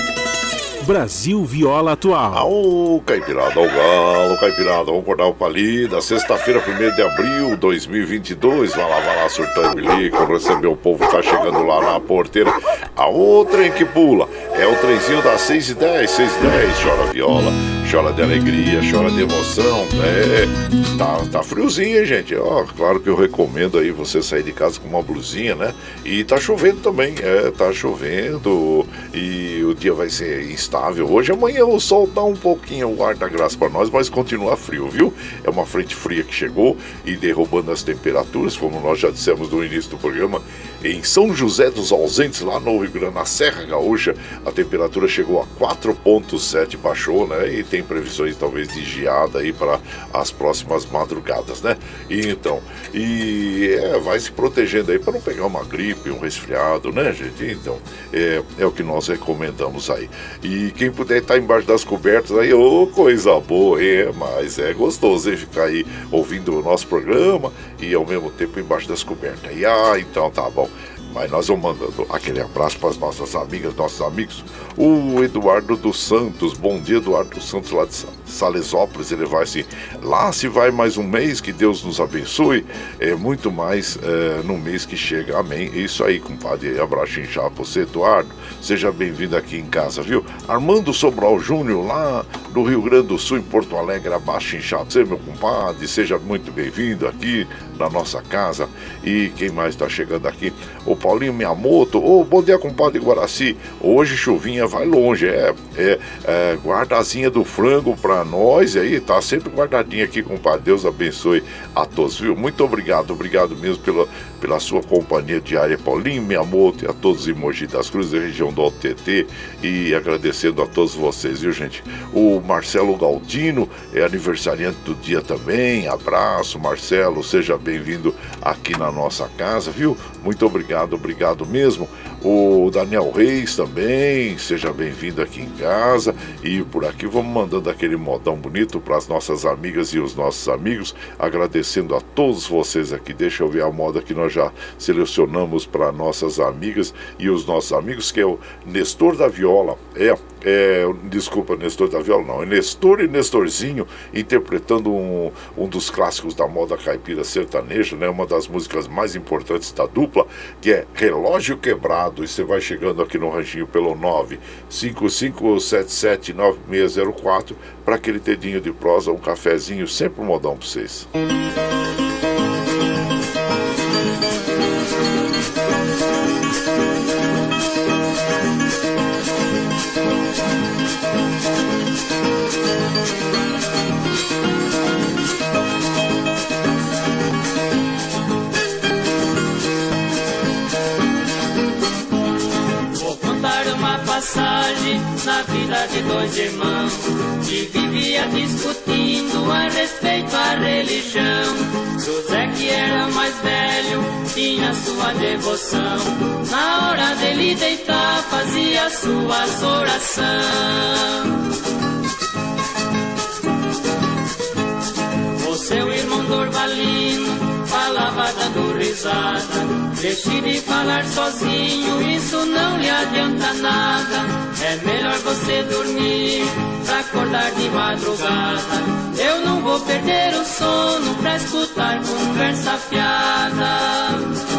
S3: Brasil Viola Atual.
S1: Aô, Caipirada, ao galo, Caipirada, vamos acordar o palida. Sexta-feira, 1 de abril de 2022. Vai lá, vai lá, surtando bilico, receber o povo tá chegando lá na porteira. A outra em que pula é o trenzinho das 6 e 10, 6 e 10. Chora viola, chora de alegria, chora de emoção. É, tá, tá friozinho, gente? Ó, claro que eu recomendo aí você sair de casa com uma blusinha, né? E tá chovendo também, é, tá chovendo e o dia vai ser instável. Hoje, amanhã o sol dá um pouquinho o ar da graça para nós, mas continua frio, viu? É uma frente fria que chegou e derrubando as temperaturas, como nós já dissemos no início do programa. Em São José dos Ausentes, lá no Rio Grande, na Serra Gaúcha, a temperatura chegou a 4,7, baixou, né? E tem previsões talvez de geada aí para as próximas madrugadas, né? E então, e é, vai se protegendo aí para não pegar uma gripe, um resfriado, né, gente? Então, é, é o que nós recomendamos aí. E quem puder estar embaixo das cobertas aí, ô oh, coisa boa, é, mas é gostoso hein, ficar aí ouvindo o nosso programa e ao mesmo tempo embaixo das cobertas. E ah, então tá bom. Mas nós vamos mandando aquele abraço para as nossas amigas, nossos amigos. O Eduardo dos Santos, bom dia, Eduardo dos Santos, lá de Salesópolis. Ele vai assim: lá se vai mais um mês, que Deus nos abençoe. É muito mais é, no mês que chega. Amém. Isso aí, compadre. Abraço inchado para você, Eduardo. Seja bem-vindo aqui em casa, viu? Armando Sobral Júnior, lá do Rio Grande do Sul, em Porto Alegre, abaixo inchado. Você, meu compadre, seja muito bem-vindo aqui na nossa casa. E quem mais está chegando aqui? O Paulinho Miyamoto. Ô, oh, bom dia, compadre Guaraci. Hoje chuvinha vai longe. É, é, é guardazinha do frango para nós aí. Tá sempre guardadinha aqui, compadre. Deus abençoe a todos, viu? Muito obrigado, obrigado mesmo pela, pela sua companhia diária, Paulinho Miyamoto, e a todos em Mogi das Cruzes, da região do Alto TT. E agradecendo a todos vocês, viu, gente? O Marcelo Galdino é aniversariante do dia também. Abraço, Marcelo. Seja bem-vindo aqui na nossa casa, viu? Muito obrigado obrigado mesmo. O Daniel Reis também, seja bem-vindo aqui em casa. E por aqui vamos mandando aquele modão bonito para as nossas amigas e os nossos amigos, agradecendo a todos vocês aqui. Deixa eu ver a moda que nós já selecionamos para nossas amigas e os nossos amigos, que é o Nestor da Viola. É, é, desculpa, Nestor da Viola não, é Nestor e Nestorzinho interpretando um, um dos clássicos da moda caipira sertaneja, né, uma das músicas mais importantes da dupla, que é Relógio Quebrado. E você vai chegando aqui no ranchinho pelo 955779604 para aquele dedinho de prosa, um cafezinho, sempre um modão para vocês. Música
S7: na vida de dois irmãos que vivia discutindo a respeito à religião. José, que era mais velho, tinha sua devoção. Na hora dele deitar, fazia suas orações. Dando risada Deixe de falar sozinho, isso não lhe adianta nada. É melhor você dormir pra acordar de madrugada. Eu não vou perder o sono pra escutar conversa fiada.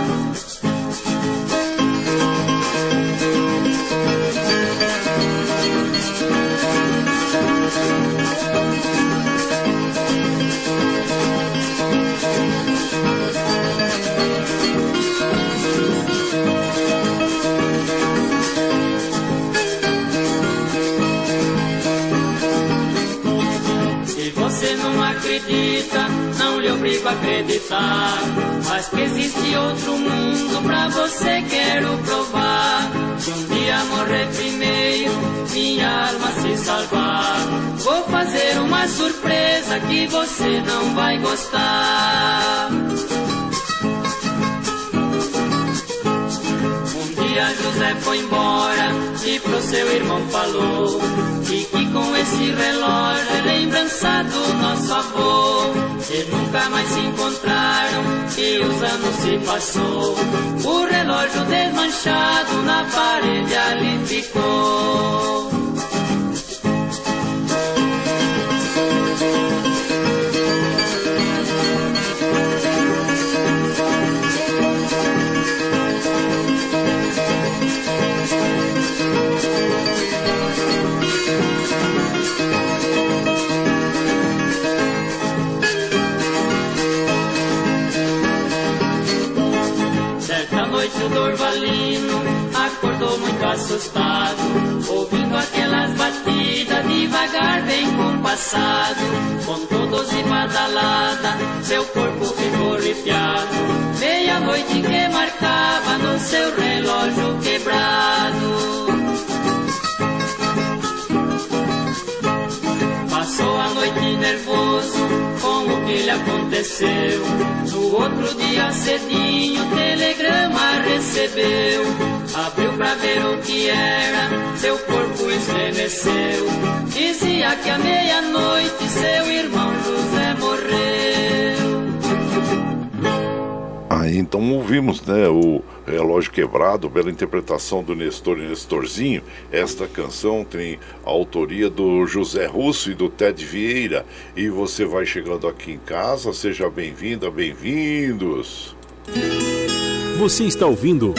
S7: Acreditar. Mas que existe outro mundo pra você quero provar. Se um dia morrer primeiro, minha alma se salvar. Vou fazer uma surpresa que você não vai gostar. Um dia José foi embora e pro seu irmão falou. E com esse relógio é lembrança do nosso avô. e nunca mais se encontraram. E os anos se passou, o relógio desmanchado na parede ali ficou. Estremeceu. Dizia que à meia-noite seu irmão José morreu.
S1: Aí então ouvimos né, o Relógio Quebrado pela interpretação do Nestor e Nestorzinho. Esta canção tem a autoria do José Russo e do Ted Vieira. E você vai chegando aqui em casa, seja bem-vinda, bem-vindos.
S3: Você está ouvindo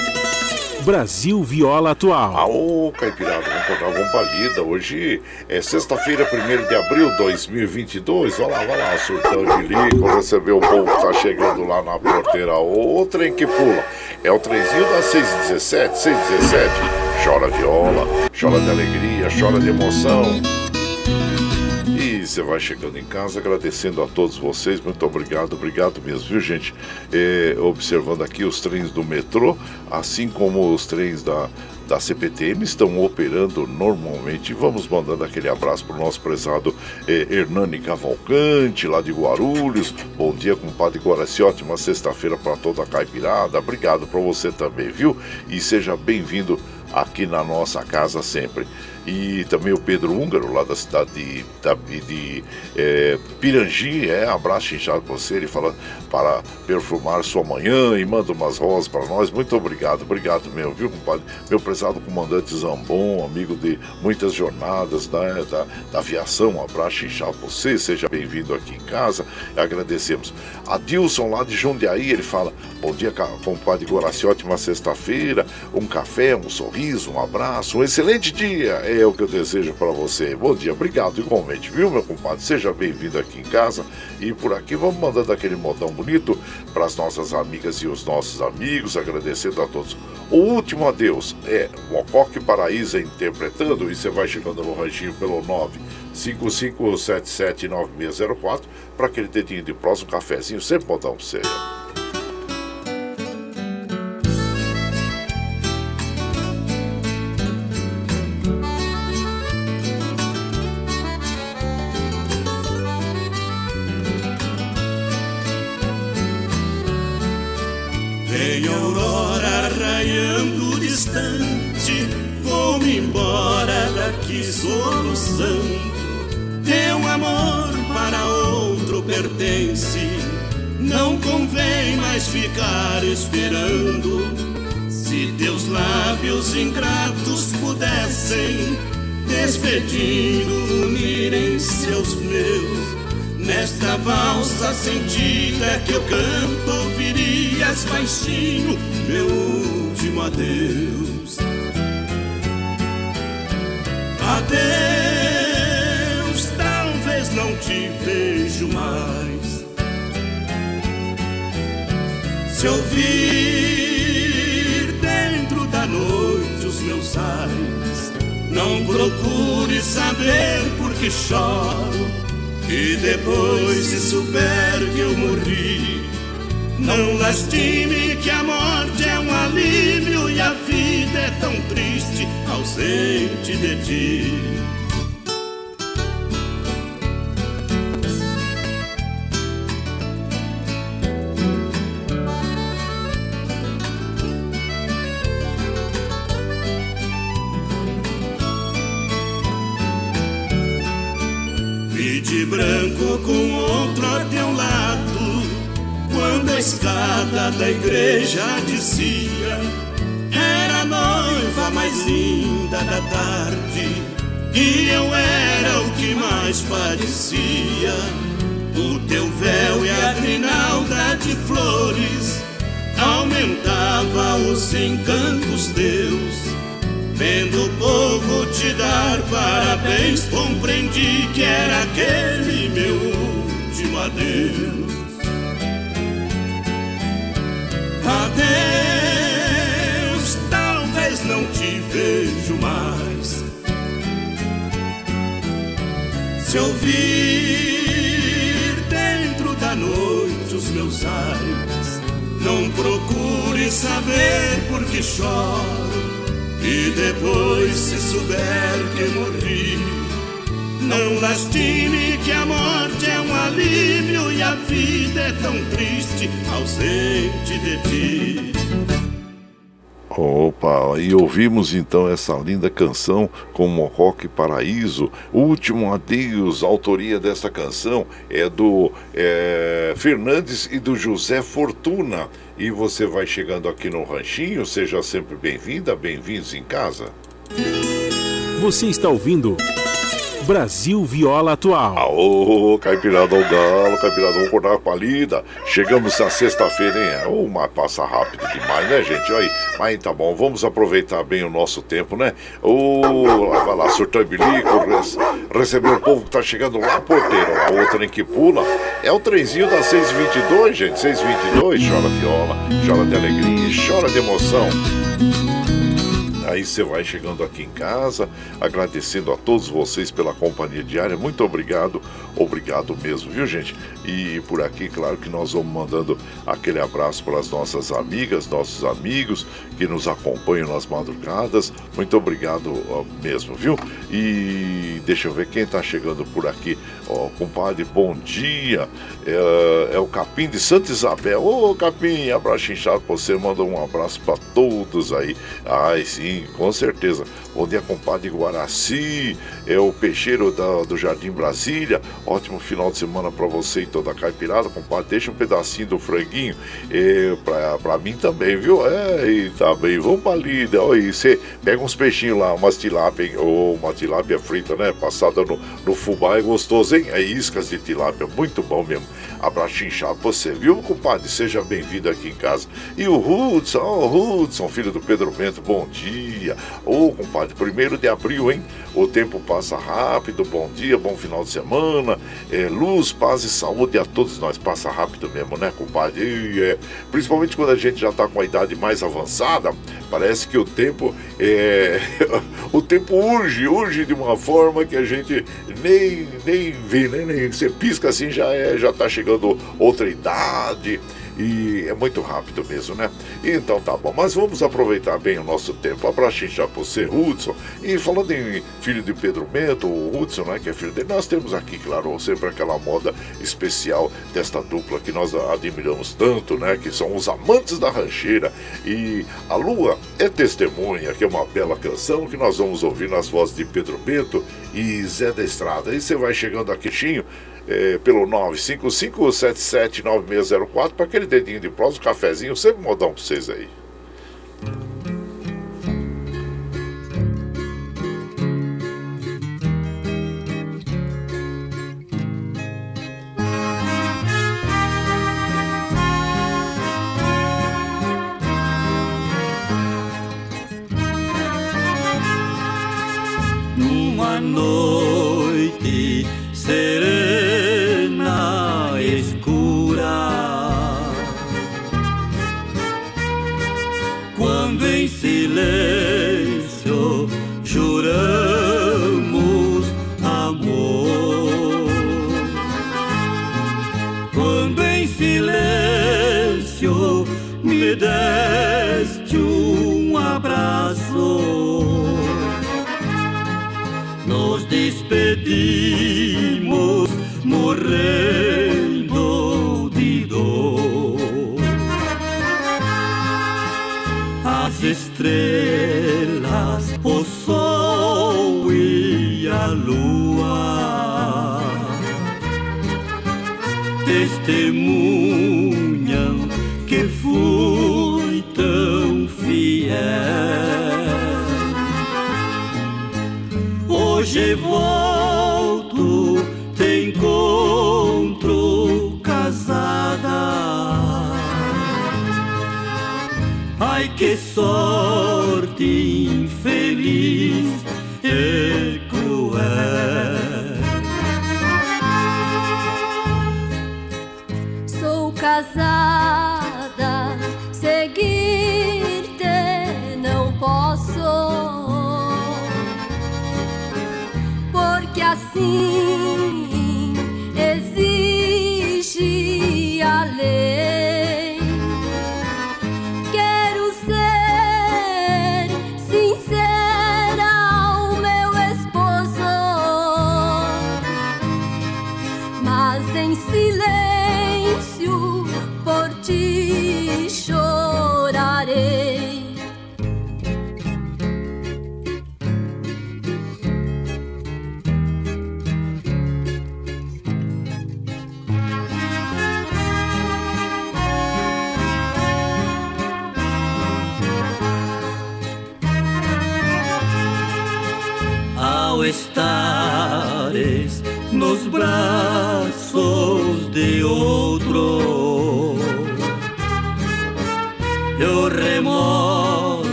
S3: Brasil Viola Atual.
S1: Aô, Caipirada, vamos contar uma palida. Hoje é sexta-feira, 1 de abril de 2022. Olha lá, olha lá, surtão de lico, recebeu o povo que tá chegando lá na porteira. O trem que pula. É o trenzinho da 617, 617. Chora viola, chora de alegria, chora de emoção você vai chegando em casa, agradecendo a todos vocês, muito obrigado, obrigado mesmo, viu gente? É, observando aqui os trens do metrô, assim como os trens da, da CPTM estão operando normalmente. Vamos mandando aquele abraço para o nosso prezado eh, Hernani Cavalcante, lá de Guarulhos. Bom dia, compadre Guaraci. Ótima sexta-feira para toda a caipirada. Obrigado para você também, viu? E seja bem-vindo aqui na nossa casa sempre e também o Pedro Húngaro, lá da cidade de, de, de é, Pirangi, é, abraço inchado para você, ele fala para perfumar sua manhã e manda umas rosas para nós, muito obrigado, obrigado mesmo, viu compadre, meu prezado comandante Zambon, amigo de muitas jornadas né, da, da aviação, abraço inchado para você, seja bem-vindo aqui em casa, agradecemos. A Dilson lá de Jundiaí, ele fala, bom dia compadre Goraci, ótima sexta-feira, um café, um sorriso, um abraço, um excelente dia, é é o que eu desejo para você. Bom dia, obrigado igualmente, viu, meu compadre? Seja bem-vindo aqui em casa e por aqui vamos mandando aquele modão bonito para as nossas amigas e os nossos amigos, agradecendo a todos. O último adeus é Mocoque Paraíso interpretando e você vai chegando no ranchinho pelo 955779604 para aquele dedinho de próximo, cafezinho, sempre modão para você.
S8: Não procure saber por que choro. E depois, se souber que eu morri, não lastime que a morte é um alívio e a vida é tão triste ausente de ti. Igreja dizia: Era a noiva mais linda da tarde, e eu era o que mais parecia. O teu véu e a grinalda de flores aumentava os encantos teus Vendo o povo te dar parabéns, compreendi que era aquele meu último. Adeus, vejo mais. Se ouvir dentro da noite os meus ais, não procure saber por que choro e depois, se souber que morri, não lastime que a morte é um alívio e a vida é tão triste, ausente de ti.
S1: Opa, e ouvimos então essa linda canção com Rock Paraíso. Último Adeus, a autoria dessa canção é do é, Fernandes e do José Fortuna e você vai chegando aqui no Ranchinho, seja sempre bem-vinda, bem-vindos em casa.
S3: Você está ouvindo Brasil Viola Atual.
S1: Aô, ao Galo, Caipirada, vamos acordar com a lida. Chegamos na sexta-feira, hein? Ô, mas passa rápido demais, né, gente? Aí. Mas tá bom, vamos aproveitar bem o nosso tempo, né? Ô, vai lá, surtão e bilico, receber o povo que tá chegando lá, porteiro. A outra que pula é o trenzinho da 622, gente. 622, chora viola, chora de alegria, chora de emoção. Aí você vai chegando aqui em casa, agradecendo a todos vocês pela companhia diária. Muito obrigado, obrigado mesmo, viu gente? E por aqui, claro que nós vamos mandando aquele abraço para as nossas amigas, nossos amigos que nos acompanham nas madrugadas. Muito obrigado mesmo, viu? E deixa eu ver quem está chegando por aqui. Ó, compadre, bom dia. É, é, o Capim de Santa Isabel. Ô, Capim, abraço inchado pra você. Manda um abraço para todos aí. Ai, sim, com certeza. Bom dia, compadre Guaraci. É o peixeiro da, do Jardim Brasília. Ótimo final de semana para você e toda a caipirada. Compadre, deixa um pedacinho do franguinho é, pra mim também, viu? É, e tá bem. Vamos pra lida. Olha, você pega uns peixinhos lá, umas tilápia, ou uma tilápia frita, né? Passada no, no fubá é gostoso, hein? É iscas de tilápia, muito bom mesmo. Abraço inchado você, viu, compadre? Seja bem-vindo aqui em casa. E o Hudson, oh, Hudson, filho do Pedro Bento, bom dia. Ô, oh, compadre, primeiro de abril, hein? O tempo passa rápido, bom dia, bom final de semana. É, luz, paz e saúde a todos nós. Passa rápido mesmo, né, compadre? E, é, principalmente quando a gente já tá com a idade mais avançada, parece que o tempo é. *laughs* o tempo urge, urge de uma forma que a gente nem, nem vê, né? Nem, você pisca assim, já, é, já tá chegando outra idade. E é muito rápido mesmo, né? Então tá bom, mas vamos aproveitar bem o nosso tempo. Abraço já por você, Hudson. E falando em filho de Pedro Bento, o Hudson, né, que é filho dele, nós temos aqui, claro, sempre aquela moda especial desta dupla que nós admiramos tanto, né? Que são os amantes da rancheira. E a Lua é testemunha, que é uma bela canção que nós vamos ouvir nas vozes de Pedro Bento e Zé da Estrada. Aí você vai chegando aqui, Chinho é, pelo 955779604 para aquele dedinho de prosa, um cafezinho, sempre modão para vocês aí.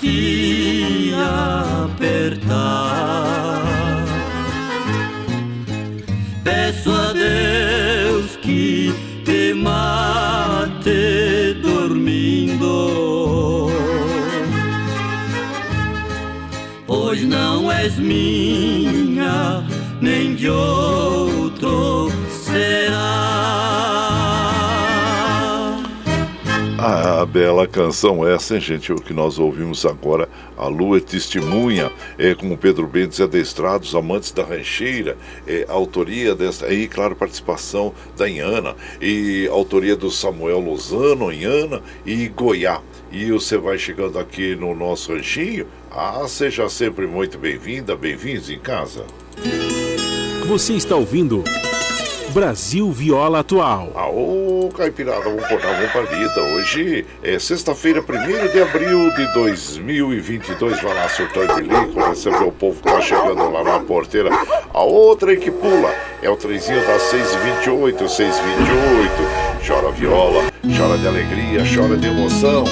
S9: Ti
S10: apertar. Peço a Deus que te mate dormindo. Pois não és minha, nem de outro
S1: bela canção essa, hein, gente? O que nós ouvimos agora, A Lua é Testemunha, é com Pedro Bentes Adestrado, os Amantes da Rancheira, é, autoria dessa, aí, claro, participação da Inhana, e autoria do Samuel Lozano, Inhana e Goiá. E você vai chegando aqui no nosso ranchinho, ah, seja sempre muito bem-vinda, bem-vindos em casa.
S3: Você está ouvindo Brasil Viola Atual.
S1: Aô, Caipirada, vamos cortar uma palida. Hoje é sexta-feira, 1 de abril de 2022. Vai lá, surtão de bilico, receber o povo que tá chegando lá na porteira. A outra que pula é o trenzinho das 6h28, 6h28. Chora viola, chora de alegria, chora de emoção.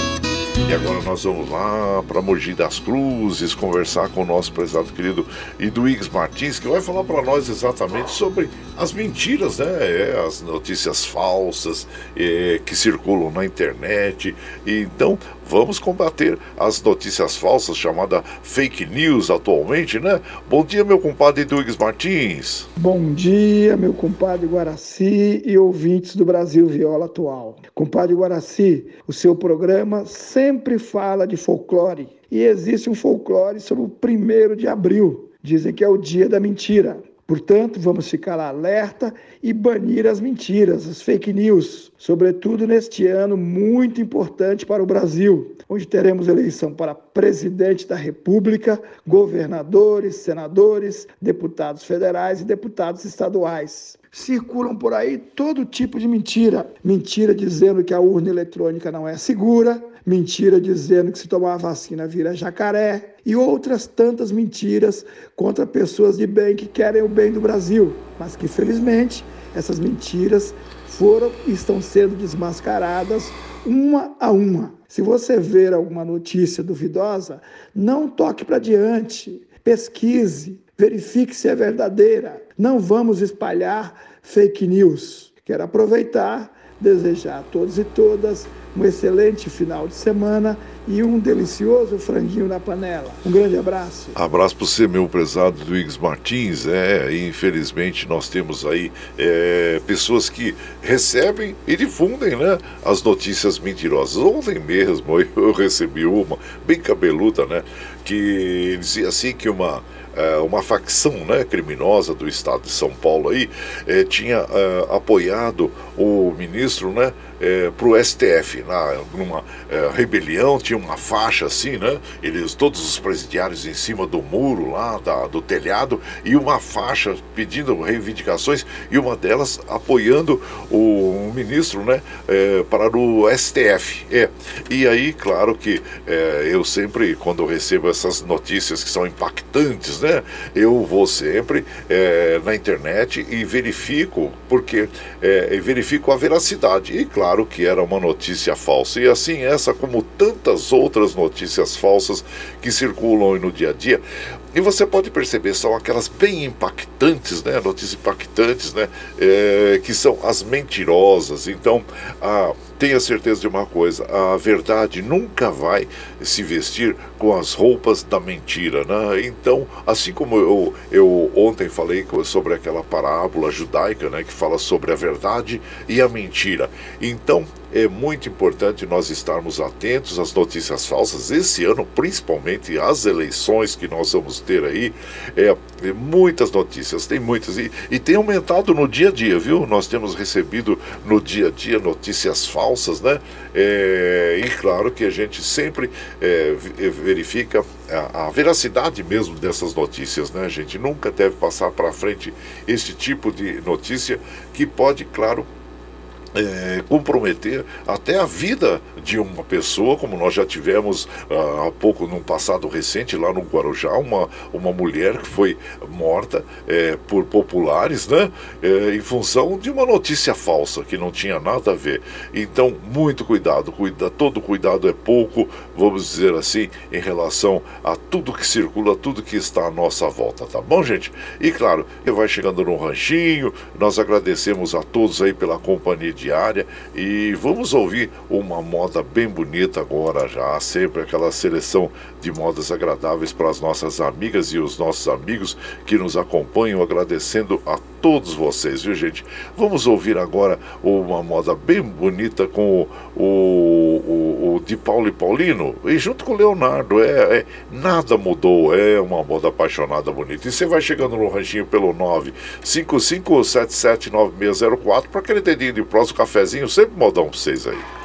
S1: E agora nós vamos lá para Mogi das Cruzes conversar com o nosso prezado querido Iduígues Martins, que vai falar para nós exatamente sobre as mentiras, né? É, as notícias falsas é, que circulam na internet. E, então, vamos combater as notícias falsas, chamada fake news atualmente, né? Bom dia, meu compadre Iduígues Martins.
S11: Bom dia, meu compadre Guaraci e ouvintes do Brasil Viola Atual. Compadre Guaraci, o seu programa sempre fala de folclore e existe um folclore sobre o primeiro de abril. Dizem que é o dia da mentira. Portanto, vamos ficar alerta e banir as mentiras, as fake news, sobretudo neste ano muito importante para o Brasil, onde teremos eleição para presidente da República, governadores, senadores, deputados federais e deputados estaduais. Circulam por aí todo tipo de mentira. Mentira dizendo que a urna eletrônica não é segura, mentira dizendo que se tomar a vacina vira jacaré e outras tantas mentiras contra pessoas de bem que querem o bem do Brasil, mas que felizmente essas mentiras foram e estão sendo desmascaradas uma a uma. Se você ver alguma notícia duvidosa, não toque para diante, pesquise, verifique se é verdadeira. Não vamos espalhar fake news. Quero aproveitar, desejar a todos e todas um excelente final de semana e um delicioso franguinho na panela. Um grande abraço.
S1: Abraço para você, meu prezado Luiz Martins. É, infelizmente nós temos aí é, pessoas que recebem e difundem né, as notícias mentirosas. Ontem mesmo *laughs* eu recebi uma, bem cabeluda, né? Que dizia assim que uma é, uma facção né, criminosa do estado de São Paulo aí é, tinha é, apoiado o ministro né, é, para o STF, na, numa é, rebelião, tinha uma faixa assim, né? Eles, todos os presidiários em cima do muro lá, da, do telhado, e uma faixa pedindo reivindicações, e uma delas apoiando o, o ministro, né? É, para o STF. É. E aí, claro que é, eu sempre, quando recebo essas notícias que são impactantes, né? Eu vou sempre é, na internet e verifico, porque é, verifico a veracidade. E claro, claro que era uma notícia falsa. E assim, essa, como tantas outras notícias falsas que circulam no dia a dia, e você pode perceber, são aquelas bem impactantes, né? Notícias impactantes, né? É, que são as mentirosas. Então, a tenha certeza de uma coisa: a verdade nunca vai se vestir com as roupas da mentira, né? Então, assim como eu, eu ontem falei sobre aquela parábola judaica, né, que fala sobre a verdade e a mentira. Então, é muito importante nós estarmos atentos às notícias falsas. Esse ano, principalmente as eleições que nós vamos ter aí, é, é muitas notícias, tem muitas. E, e tem aumentado no dia a dia, viu? Nós temos recebido no dia a dia notícias falsas, né? É, e claro que a gente sempre é, é verifica a, a, veracidade mesmo dessas notícias, né? A gente nunca deve passar para frente esse tipo de notícia que pode, claro, é, comprometer até a vida de uma pessoa, como nós já tivemos uh, há pouco, num passado recente, lá no Guarujá, uma, uma mulher que foi morta é, por populares, né, é, em função de uma notícia falsa, que não tinha nada a ver. Então, muito cuidado, cuida, todo cuidado é pouco, vamos dizer assim, em relação a tudo que circula, tudo que está à nossa volta, tá bom, gente? E claro, vai chegando no ranchinho, nós agradecemos a todos aí pela companhia diária. E vamos ouvir uma moda bem bonita agora já, sempre aquela seleção de modas agradáveis para as nossas amigas e os nossos amigos que nos acompanham, agradecendo a todos vocês, viu gente? Vamos ouvir agora uma moda bem bonita com o, o, o de Paulo e Paulino e junto com o Leonardo, é, é, nada mudou, é uma moda apaixonada bonita. E você vai chegando no ranchinho pelo 955779604 para aquele dedinho de próximo cafezinho, sempre modão para vocês aí.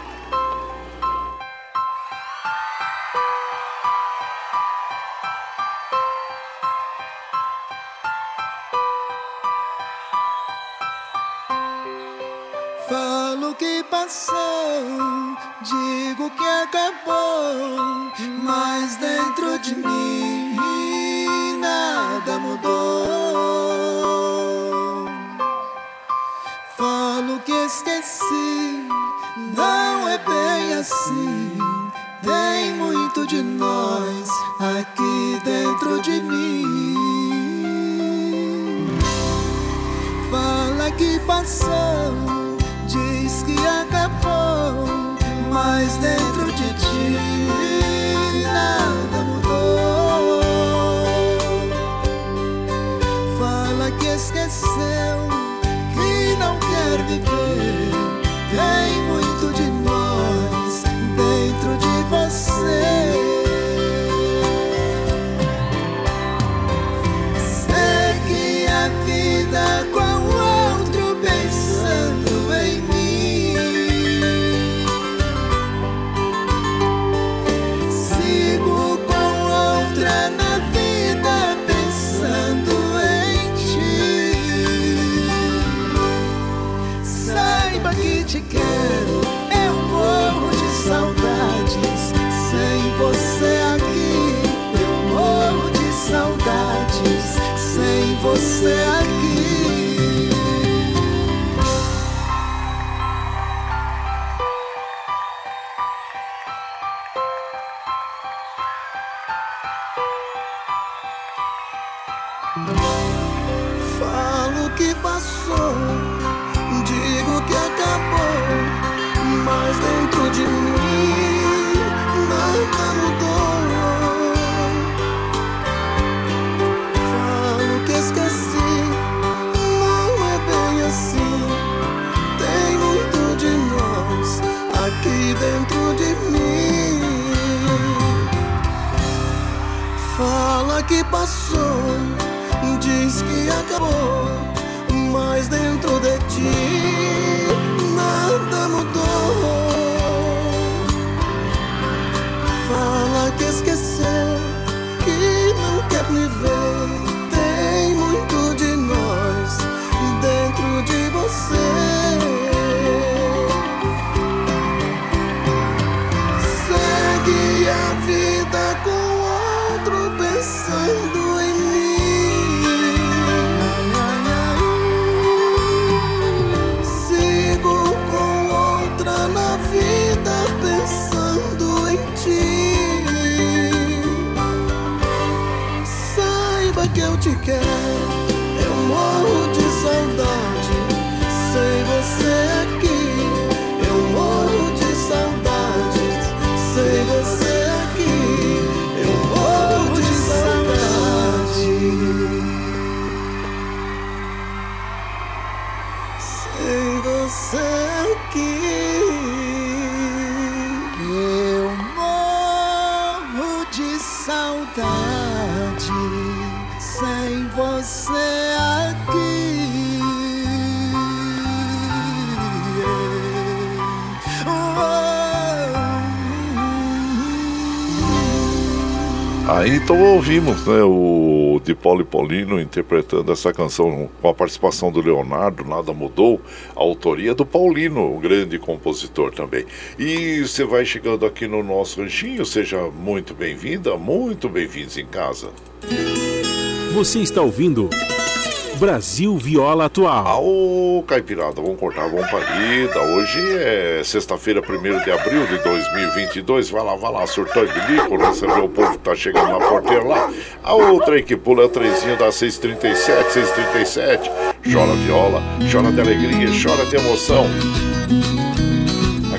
S1: Então ouvimos né, o de e Paulino interpretando essa canção com a participação do Leonardo, Nada Mudou, a autoria do Paulino, um grande compositor também. E você vai chegando aqui no nosso ranchinho, seja muito bem-vinda, muito bem-vindos em casa.
S3: Você está ouvindo Brasil Viola Atual.
S1: Aô, Caipirada, vamos cortar, vamos parida. Hoje é sexta-feira, 1 de abril de 2022. Vai lá, vai lá, surtou e bilico, receber o povo que tá chegando na porteira lá. A outra aí que pula é o trenzinho da 637, 637. Chora viola, chora de alegria, chora de emoção.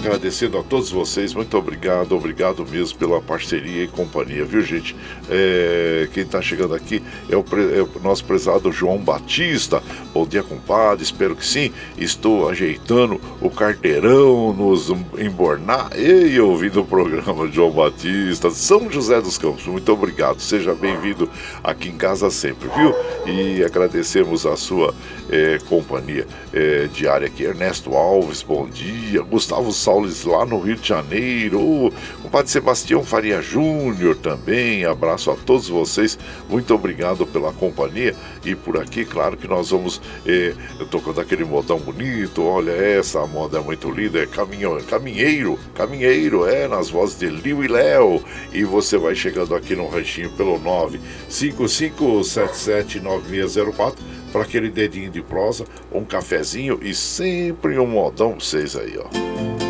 S1: Agradecendo a todos vocês, muito obrigado, obrigado mesmo pela parceria e companhia, viu gente? É, quem está chegando aqui é o, é o nosso prezado João Batista. Bom dia, compadre, espero que sim. Estou ajeitando o carteirão nos embornar e ouvindo o programa João Batista, São José dos Campos. Muito obrigado, seja bem-vindo aqui em casa sempre, viu? E agradecemos a sua é, companhia é, diária aqui. Ernesto Alves, bom dia. Gustavo Saules lá no Rio de Janeiro. O compadre Sebastião Faria Júnior também. Abraço a todos vocês. Muito obrigado pela companhia. E por aqui, claro que nós vamos é, tocando aquele modão bonito. Olha essa, moda é muito linda. É caminho, caminheiro, caminheiro, é, nas vozes de Liu e Léo. E você vai chegando aqui no ranchinho pelo 955779604 para aquele dedinho de prosa, um cafezinho e sempre um modão pra vocês aí, ó.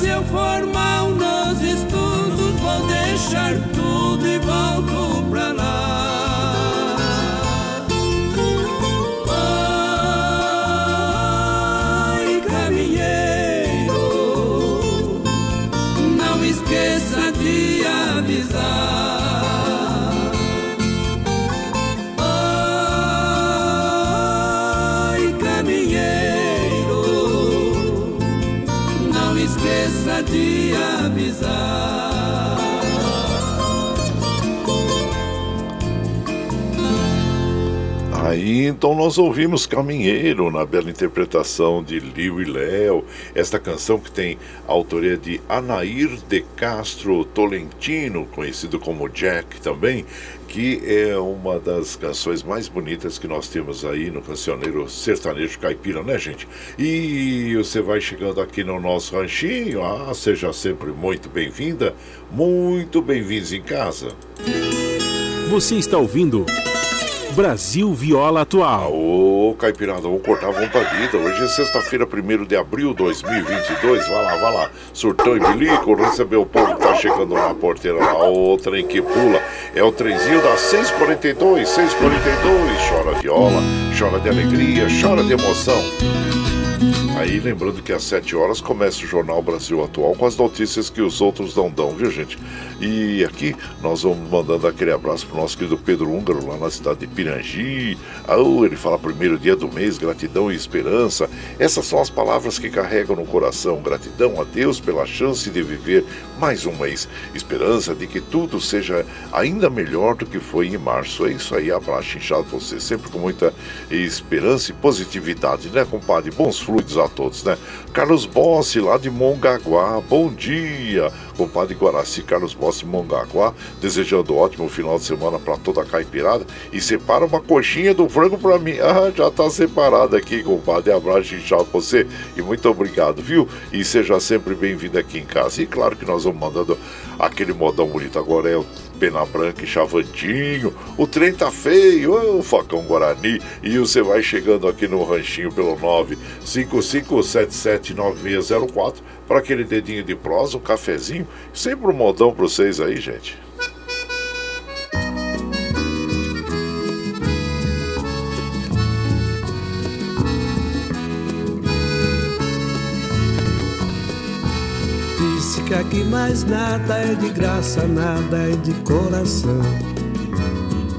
S10: Se eu for mal
S1: Então nós ouvimos Caminheiro na bela interpretação de Liu e Léo, esta canção que tem a autoria de Anair de Castro Tolentino, conhecido como Jack também, que é uma das canções mais bonitas que nós temos aí no cancioneiro sertanejo caipira, né, gente? E você vai chegando aqui no nosso ranchinho, ah, seja sempre muito bem-vinda, muito bem-vindos em casa.
S3: Você está ouvindo Brasil Viola Atual.
S1: Ô, Caipirada, vamos cortar, pra vida. Hoje é sexta-feira, 1 de abril de 2022. Vai lá, vai lá. Surtão e bilico, recebeu o povo que tá chegando na porteira lá. O trem que pula. É o trenzinho das 6h42, 6h42. Chora viola, chora de alegria, chora de emoção. Aí lembrando que às 7 horas começa o Jornal Brasil Atual com as notícias que os outros não dão, viu gente? E aqui nós vamos mandando aquele abraço pro nosso querido Pedro Húngaro, lá na cidade de Pirangi. Oh, ele fala primeiro dia do mês, gratidão e esperança. Essas são as palavras que carregam no coração. Gratidão a Deus pela chance de viver mais um mês. Esperança de que tudo seja ainda melhor do que foi em março. É isso aí, abraço inchado você, sempre com muita esperança e positividade, né, compadre? Bons fluidos a todos, né? Carlos Bossi, lá de Mongaguá, bom dia. Compadre Guaraci, Carlos Bossi, Mongaguá, desejando um ótimo final de semana para toda a caipirada. E separa uma coxinha do frango para mim. Ah, já tá separado aqui, compadre. Abraço inchado pra você e muito obrigado, viu? E seja sempre bem-vindo aqui em casa. E claro que nós vamos mandando aquele modão bonito. Agora é Pena Branca e Chavantinho. O trem tá feio, o Facão Guarani. E você vai chegando aqui no ranchinho pelo 955779604 para aquele dedinho de prosa, um cafezinho. Sempre um modão para vocês aí, gente.
S2: Que aqui mais nada é de graça, nada é de coração.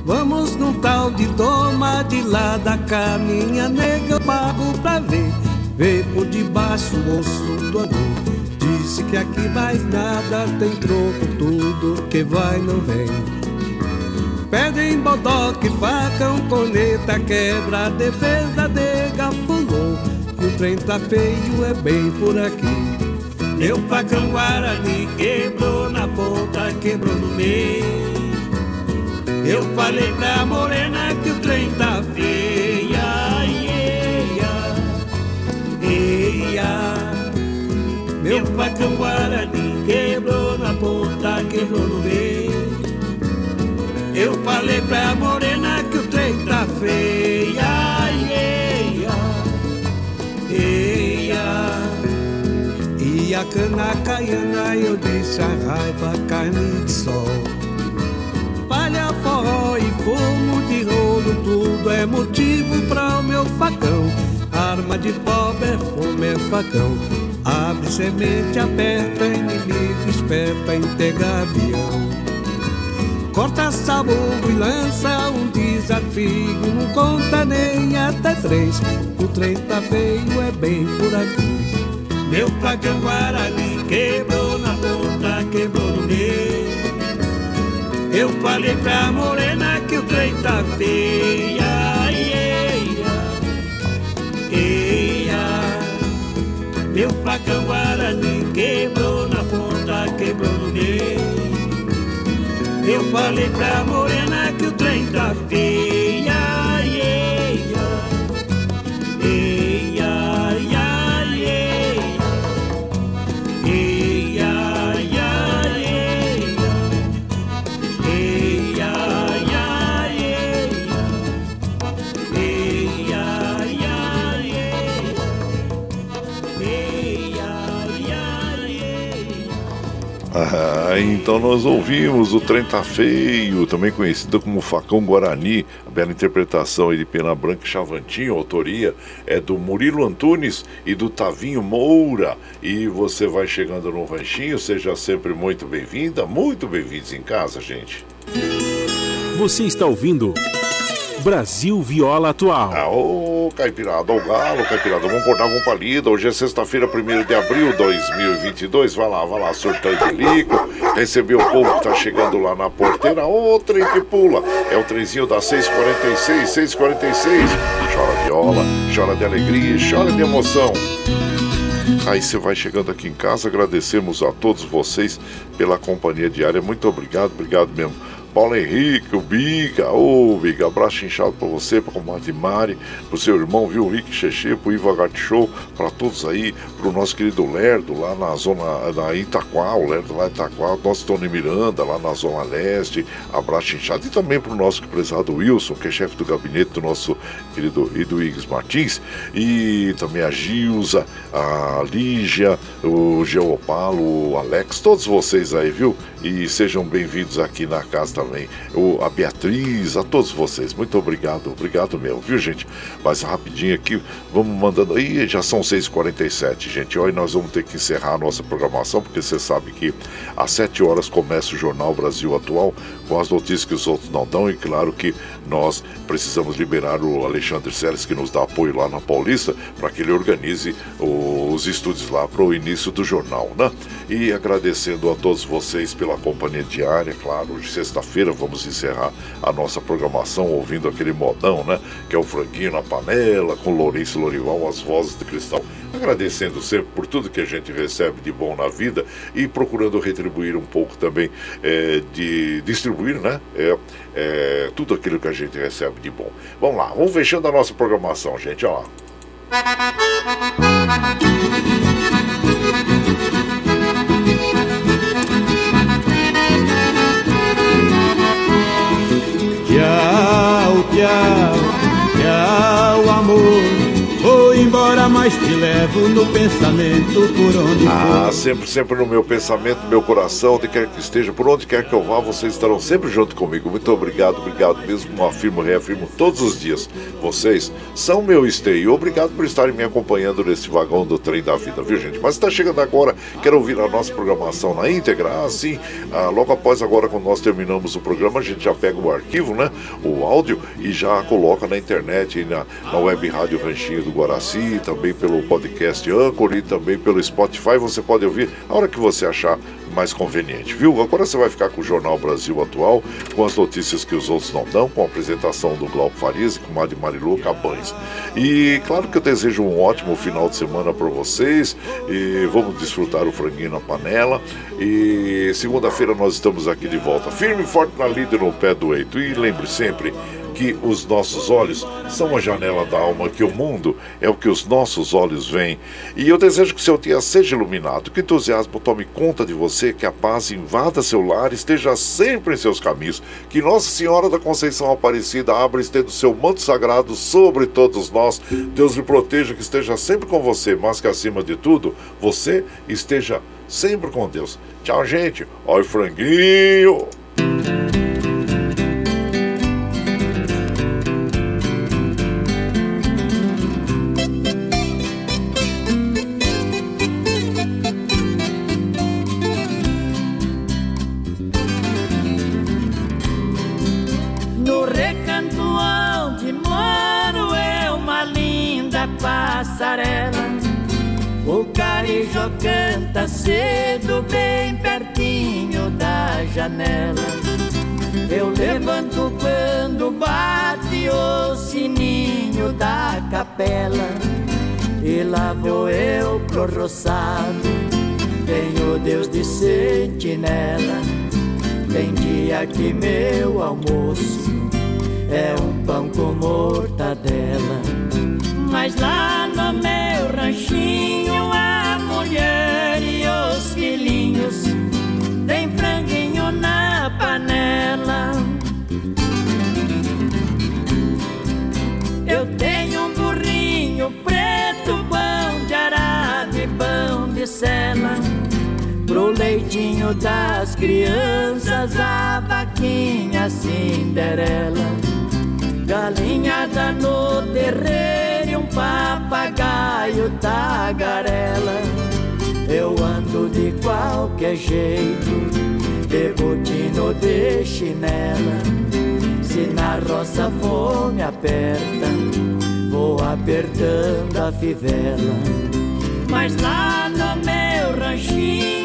S2: Vamos num tal de toma de lá da caminha nega, eu pago pra ver, ver por debaixo o osso do amor. Disse que aqui mais nada tem troco, tudo que vai não vem. Pedem bodoque, facão, coneta, quebra, defesa, nega, pulou. E o trem tá feio, é bem por aqui. Meu facão Guarani quebrou na ponta, quebrou no meio. Eu falei pra morena que o trem tá feia, eia, eia. Meu facão Guarani quebrou na ponta, quebrou no meio. Eu falei pra morena que o trem tá feia, eia, eia. A cana caiana eu disse a raiva carne de sol Palha, forró e fumo de rolo Tudo é motivo pra o meu facão. Arma de pobre é fome, é facão. Abre semente, aperta, inimigo esperta, integra avião. Corta sabugo e lança um desafio Não conta nem até três. O trem tá feio, é bem por aqui meu facão Guarani quebrou na ponta, quebrou no meio. Eu falei pra morena que o trem tá feia, eia, eia. Meu facão Guarani quebrou na ponta, quebrou no meio. Eu falei pra morena que o trem tá feia,
S1: Ah, então nós ouvimos o Trem Tá Feio, também conhecido como Facão Guarani, a bela interpretação de Pena Branca e Chavantinho, a autoria é do Murilo Antunes e do Tavinho Moura. E você vai chegando no ranchinho, seja sempre muito bem-vinda, muito bem-vindos em casa, gente.
S3: Você está ouvindo Brasil Viola Atual.
S1: Ah, ô, Caipirada, ô Galo, Caipirada, vamos acordar, vamos pra lida. Hoje é sexta-feira, 1 de abril de 2022. Vai lá, vai lá, surtando lico. Recebeu o povo que tá chegando lá na porteira. Ô, trem que pula. É o trenzinho da 646, 646. Chora viola, chora de alegria, chora de emoção. Aí você vai chegando aqui em casa, agradecemos a todos vocês pela companhia diária. Muito obrigado, obrigado mesmo. Paulo Henrique, o Biga, ô Biga, abraço inchado pra você, pra comadre Mari, pro seu irmão, viu, Rick Cheche, pro Ivo Agart Show, pra todos aí, pro nosso querido Lerdo, lá na zona, da Itaquá, o Lerdo lá em Itaquá, nosso Tony Miranda, lá na zona leste, abraço inchado, e também pro nosso prezado Wilson, que é chefe do gabinete do nosso querido Eduígues Martins, e também a Gilza, a Lígia, o Geopalo, o Alex, todos vocês aí, viu? E sejam bem-vindos aqui na casa também. O, a Beatriz, a todos vocês, muito obrigado, obrigado mesmo, viu gente? Mas rapidinho aqui, vamos mandando. Ih, já são 6h47, gente. Hoje nós vamos ter que encerrar a nossa programação, porque você sabe que às 7 horas começa o Jornal Brasil Atual, com as notícias que os outros não dão, e claro que nós precisamos liberar o Alexandre Seres, que nos dá apoio lá na Paulista, para que ele organize os estúdios lá para o início do jornal, né? E agradecendo a todos vocês pela companhia diária, claro, hoje sexta-feira vamos encerrar a nossa programação ouvindo aquele modão, né? Que é o franguinho na panela, com Lourenço Lorival, as vozes de cristal. Agradecendo sempre por tudo que a gente recebe de bom na vida e procurando retribuir um pouco também é, de distribuir, né? É, é, tudo aquilo que a gente recebe de bom. Vamos lá, vamos fechando a nossa programação, gente, ó.
S12: Tchau, mas te levo no pensamento por onde
S1: Ah,
S12: for.
S1: sempre, sempre no meu pensamento, no meu coração, onde quer que esteja, por onde quer que eu vá, vocês estarão sempre junto comigo. Muito obrigado, obrigado mesmo, afirmo, reafirmo todos os dias. Vocês são meu esteio. Obrigado por estarem me acompanhando nesse vagão do trem da vida, viu gente? Mas está chegando agora, quero ouvir a nossa programação na íntegra, assim, ah, logo após agora, quando nós terminamos o programa, a gente já pega o arquivo, né, o áudio, e já coloca na internet, na, na web rádio Ranchinho do Guaraci, também pelo podcast Anchor e também pelo Spotify. Você pode ouvir a hora que você achar mais conveniente, viu? Agora você vai ficar com o Jornal Brasil Atual, com as notícias que os outros não dão, com a apresentação do Glauco Farias e com a de Marilu Cabanes. E claro que eu desejo um ótimo final de semana para vocês e vamos desfrutar o franguinho na panela. E segunda-feira nós estamos aqui de volta, firme e forte na líder no pé do eito. E lembre sempre que os nossos olhos são a janela da alma, que o mundo é o que os nossos olhos veem. E eu desejo que seu dia seja iluminado, que o entusiasmo tome conta de você, que a paz invada seu lar, esteja sempre em seus caminhos, que Nossa Senhora da Conceição Aparecida abra e estenda o seu manto sagrado sobre todos nós. Deus lhe proteja, que esteja sempre com você, mas que acima de tudo, você esteja sempre com Deus. Tchau, gente. Oi, franguinho.
S7: Dia que
S13: Cinderela. Galinhada no terreiro e um papagaio tagarela. Eu ando de qualquer jeito, de botina de chinela. Se na roça fome aperta, vou apertando a fivela. Mas lá no meu ranchinho,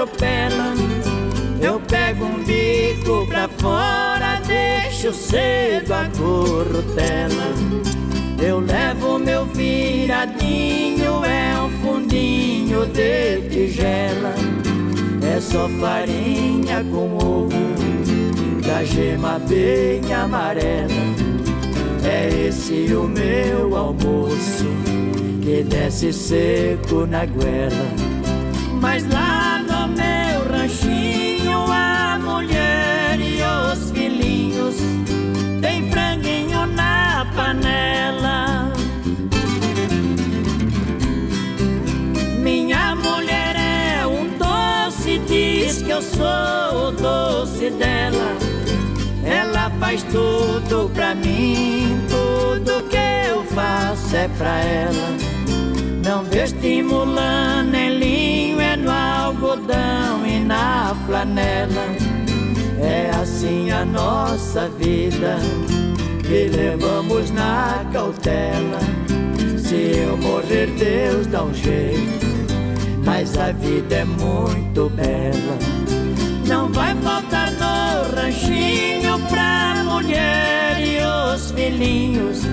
S13: atropela. Eu pego um bico pra fora, deixo cedo a corrutela. Eu levo meu viradinho, é um fundinho de tigela. É só farinha com ovo, da gema bem amarela. É esse o meu almoço que desce seco na goela. Mas lá diz que eu sou o doce dela. Ela faz tudo pra mim, tudo que eu faço é pra ela. Não vê estimulando em linho, é no algodão e na flanela. É assim a nossa vida, que levamos na cautela. Se eu morrer, Deus dá um jeito, mas a vida é muito bela. Não vai faltar no ranchinho pra mulher e os filhinhos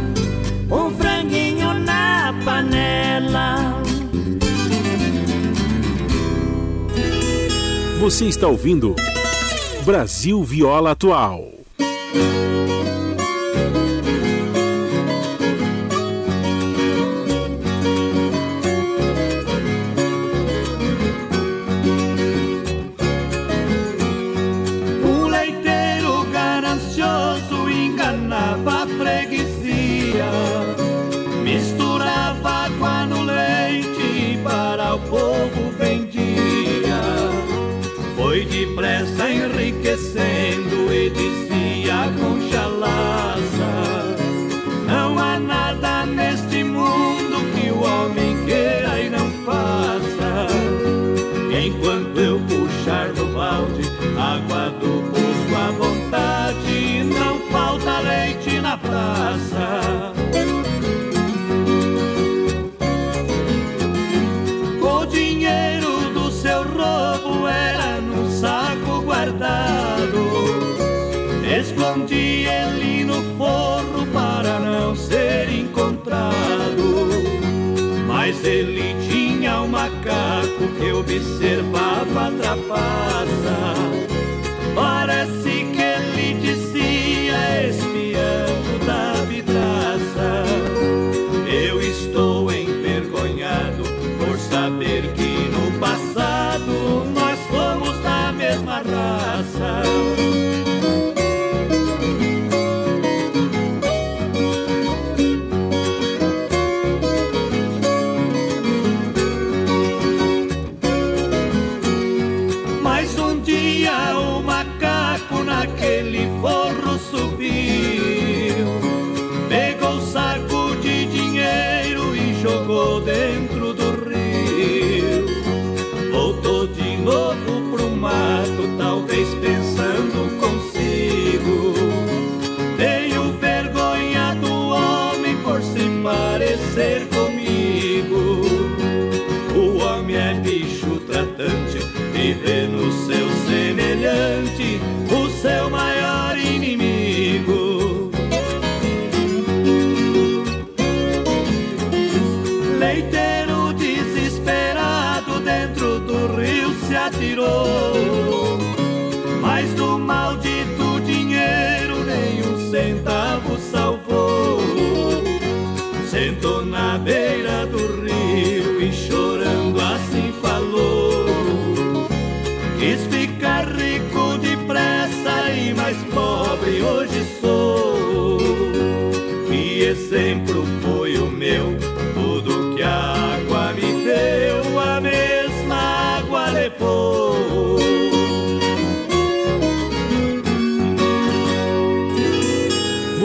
S13: um franguinho na panela.
S3: Você está ouvindo Brasil Viola Atual.
S12: Mas ele tinha um macaco que observava a trapaça.